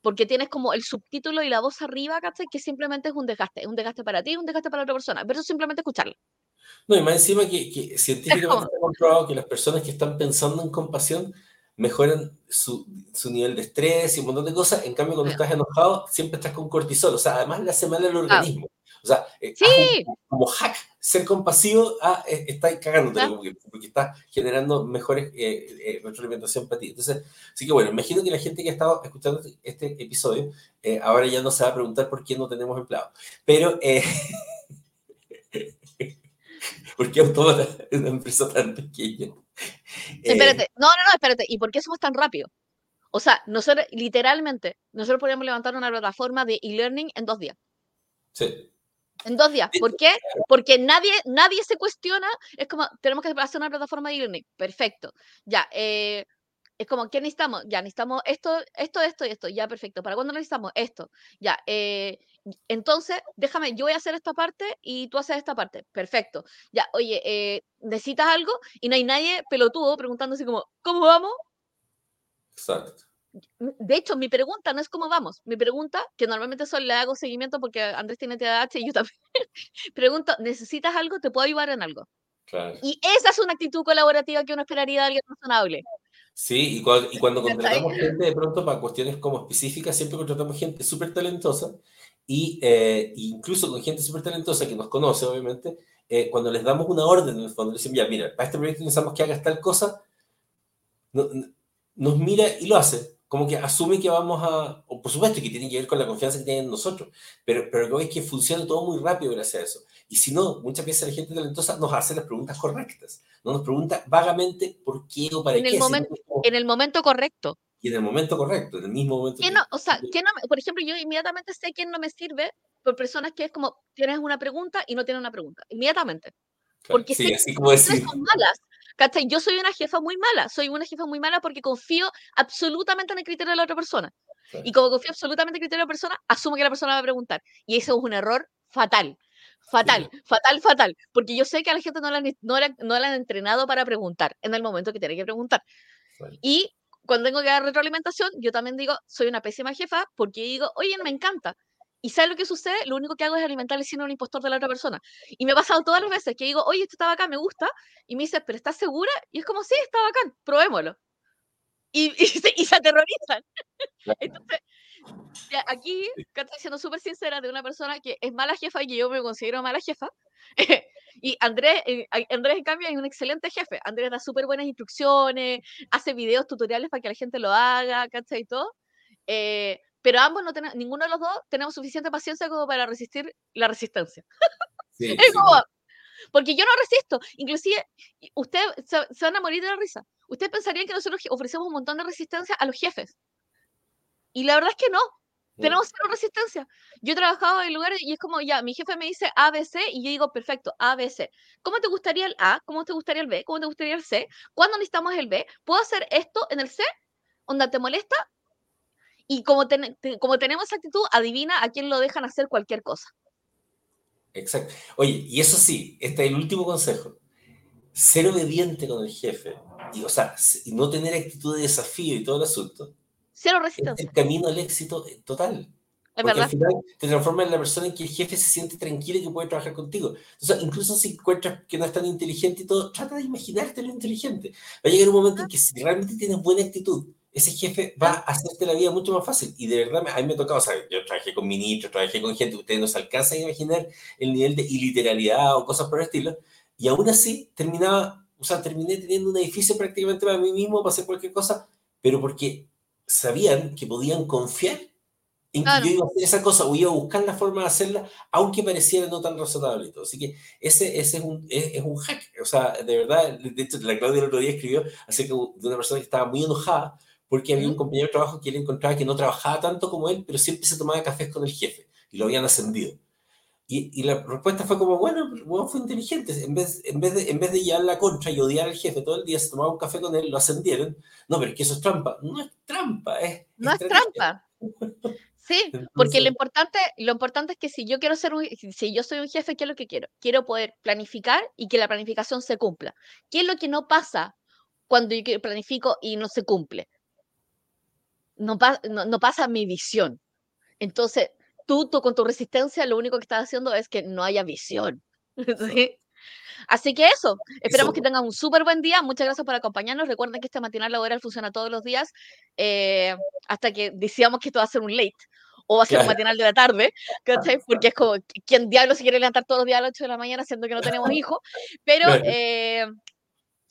Porque tienes como el subtítulo y la voz arriba, ¿cachai? Que simplemente es un desgaste. Es un desgaste para ti, y un desgaste para otra persona. Pero simplemente escucharlo. No, y más encima que, que científicamente está comprobado que las personas que están pensando en compasión mejoran su, su, nivel de estrés y un montón de cosas. En cambio, cuando estás enojado, siempre estás con cortisol. O sea, además le hace mal al organismo. O sea, eh, como hack, ser compasivo, ah, eh, está cagándote, porque, está generando mejores eh, eh, retroalimentación para ti. Entonces, así que bueno, imagino que la gente que ha estado escuchando este, este episodio, ahora ya no se va a preguntar por qué no tenemos empleados. Pero, ¿por qué Autómata es una empresa tan pequeña? Espérate, no, no, no, espérate. ¿Y por qué somos tan rápidos? O sea, nosotros, literalmente, nosotros podríamos levantar una plataforma de e-learning en dos días. Sí. En dos días. ¿Por qué? Porque nadie, nadie se cuestiona. Es como, tenemos que hacer una plataforma de e-learning. Perfecto. Ya, eh, es como, ¿qué necesitamos? Ya, necesitamos esto, esto, esto y esto. Ya, perfecto. ¿Para cuándo necesitamos? Esto. Ya, eh, entonces, déjame, yo voy a hacer esta parte y tú haces esta parte. Perfecto. Ya, oye, eh, ¿necesitas algo? Y no hay nadie pelotudo preguntándose como, ¿cómo vamos? Exacto. De hecho, mi pregunta no es cómo vamos. Mi pregunta, que normalmente solo le hago seguimiento porque Andrés tiene TDAH y yo también, pregunto, ¿necesitas algo? ¿Te puedo ayudar en algo? Claro. Y esa es una actitud colaborativa que uno esperaría de alguien razonable. Sí, y, y cuando contratamos gente de pronto para cuestiones como específicas, siempre contratamos gente súper talentosa y eh, incluso con gente súper talentosa que nos conoce, obviamente, eh, cuando les damos una orden en el fondo, le decimos, ya, mira, para este proyecto necesitamos que hagas tal cosa, no, nos mira y lo hace. Como que asume que vamos a, o por supuesto que tiene que ver con la confianza que tienen en nosotros, pero, pero lo que es que funciona todo muy rápido gracias a eso. Y si no, muchas veces la gente talentosa nos hace las preguntas correctas, no nos pregunta vagamente por qué o para en qué. El momento, en el momento correcto. Y en el momento correcto, en el mismo momento. ¿Qué no, o sea, ¿qué no, por ejemplo, yo inmediatamente sé quién no me sirve por personas que es como, tienes una pregunta y no tienes una pregunta, inmediatamente. Porque sí, sé así como decir. son malas. ¿Cachai? Yo soy una jefa muy mala, soy una jefa muy mala porque confío absolutamente en el criterio de la otra persona. Y como confío absolutamente en el criterio de la persona, asumo que la persona va a preguntar. Y eso es un error fatal. Fatal, fatal, fatal. Porque yo sé que a la gente no la, no, no la han entrenado para preguntar en el momento que tiene que preguntar. Y cuando tengo que dar retroalimentación, yo también digo, soy una pésima jefa porque digo, oye, me encanta. Y ¿sabes lo que sucede? Lo único que hago es alimentar el síndrome impostor de la otra persona. Y me ha pasado todas las veces que digo, oye, esto está bacán, me gusta. Y me dice, ¿pero estás segura? Y es como, sí, está bacán, probémoslo. Y, y, se, y se, aterrorizan. Entonces, aquí, estoy siendo súper sincera de una persona que es mala jefa y que yo me considero mala jefa. y Andrés, eh, Andrés, en cambio, es un excelente jefe. Andrés da súper buenas instrucciones, hace videos tutoriales para que la gente lo haga, ¿cachai? Y todo. Eh, pero ambos no tenemos, ninguno de los dos tenemos suficiente paciencia como para resistir la resistencia. Sí, es como, porque yo no resisto, inclusive ustedes se, se, van a morir de la risa. Ustedes pensarían que nosotros ofrecemos un montón de resistencia a los jefes. Y la verdad es que no. Tenemos cero resistencia. Yo he trabajado en lugares y es como, ya, mi jefe me dice ABC y yo digo, perfecto, ABC. ¿Cómo te gustaría el A? ¿Cómo te gustaría el B? ¿Cómo te gustaría el C? ¿Cuándo necesitamos el B? ¿Puedo hacer esto en el C? ¿Onda te molesta? Y como, ten, te, como tenemos esa actitud, adivina a quién lo dejan hacer cualquier cosa. Exacto. Oye, y eso sí, este es el último consejo. Ser obediente con el jefe, y, o sea, y no tener actitud de desafío y todo el asunto. Cero resistencia. Es el camino al éxito total. Es Porque verdad. al final te transforma en la persona en que el jefe se siente tranquilo y que puede trabajar contigo. Entonces, incluso si encuentras que no es tan inteligente y todo, trata de imaginarte lo inteligente. Va a llegar un momento en que si realmente tienes buena actitud, ese jefe va a hacerte la vida mucho más fácil. Y de verdad, a mí me ha tocado, o sea, yo trabajé con ministros, trabajé con gente, ustedes no se alcanzan a imaginar el nivel de iliteralidad o cosas por el estilo. Y aún así, terminaba, o sea, terminé teniendo un edificio prácticamente para mí mismo, para hacer cualquier cosa, pero porque sabían que podían confiar en que Claro. yo iba a hacer esa cosa o iba a buscar la forma de hacerla, aunque pareciera no tan razonable y todo. Así que ese, ese es, un, es, es un hack. O sea, de verdad, de hecho, la Claudia el otro día escribió acerca de una persona que estaba muy enojada porque había un compañero de trabajo que él encontraba que no trabajaba tanto como él, pero siempre se tomaba cafés con el jefe y lo habían ascendido. Y, y la respuesta fue como, bueno, huevón fue inteligente. En vez, en, vez de, en vez de llevar la contra y odiar al jefe todo el día, se tomaba un café con él, lo ascendieron. No, pero es que eso es trampa. No es trampa, es No es trampa. Sí, porque lo importante, lo importante es que si yo quiero ser un, si- yo soy un jefe, ¿qué es lo que quiero? Quiero poder planificar y que la planificación se cumpla. ¿Qué es lo que no pasa cuando yo planifico y no se cumple? No, pa- no, no pasa mi visión. Entonces, tú, tú con tu resistencia lo único que estás haciendo es que no haya visión. ¿sí? Así que eso, esperamos que Eso. tengan un súper buen día. Muchas gracias por acompañarnos. Recuerden que este matinal laboral funciona todos los días eh, hasta que decíamos que esto va a ser un late o va a ser un Claro. matinal de la tarde, ¿cachai? Porque es como, ¿quién diablo se quiere levantar todos los días a las 8 de la mañana siendo que no tenemos hijos? Pero Claro. eh,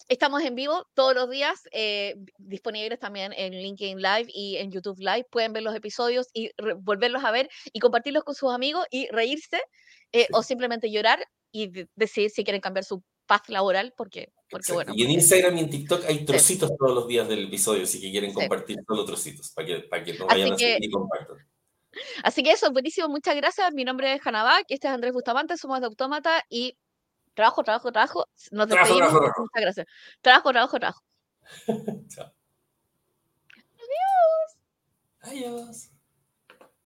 estamos en vivo todos los días, eh, disponibles también en LinkedIn Live y en YouTube Live. Pueden ver los episodios y volverlos a ver y compartirlos con sus amigos y reírse eh, o simplemente llorar y de- decidir si quieren cambiar su paz laboral porque, porque Exacto. bueno. y en Instagram y en TikTok hay trocitos todos los días del episodio, así que quieren Sí. compartir solo trocitos para que, para que no Así vayan a seguir que- y compartan. Así que eso, buenísimo, muchas gracias. Mi nombre es Hanabak, este es Andrés Bustamante, somos de Autómata y trabajo, trabajo, trabajo. Nos Trabajo, despedimos. trabajo. Muchas gracias. Trabajo, trabajo, trabajo. Chao. Adiós.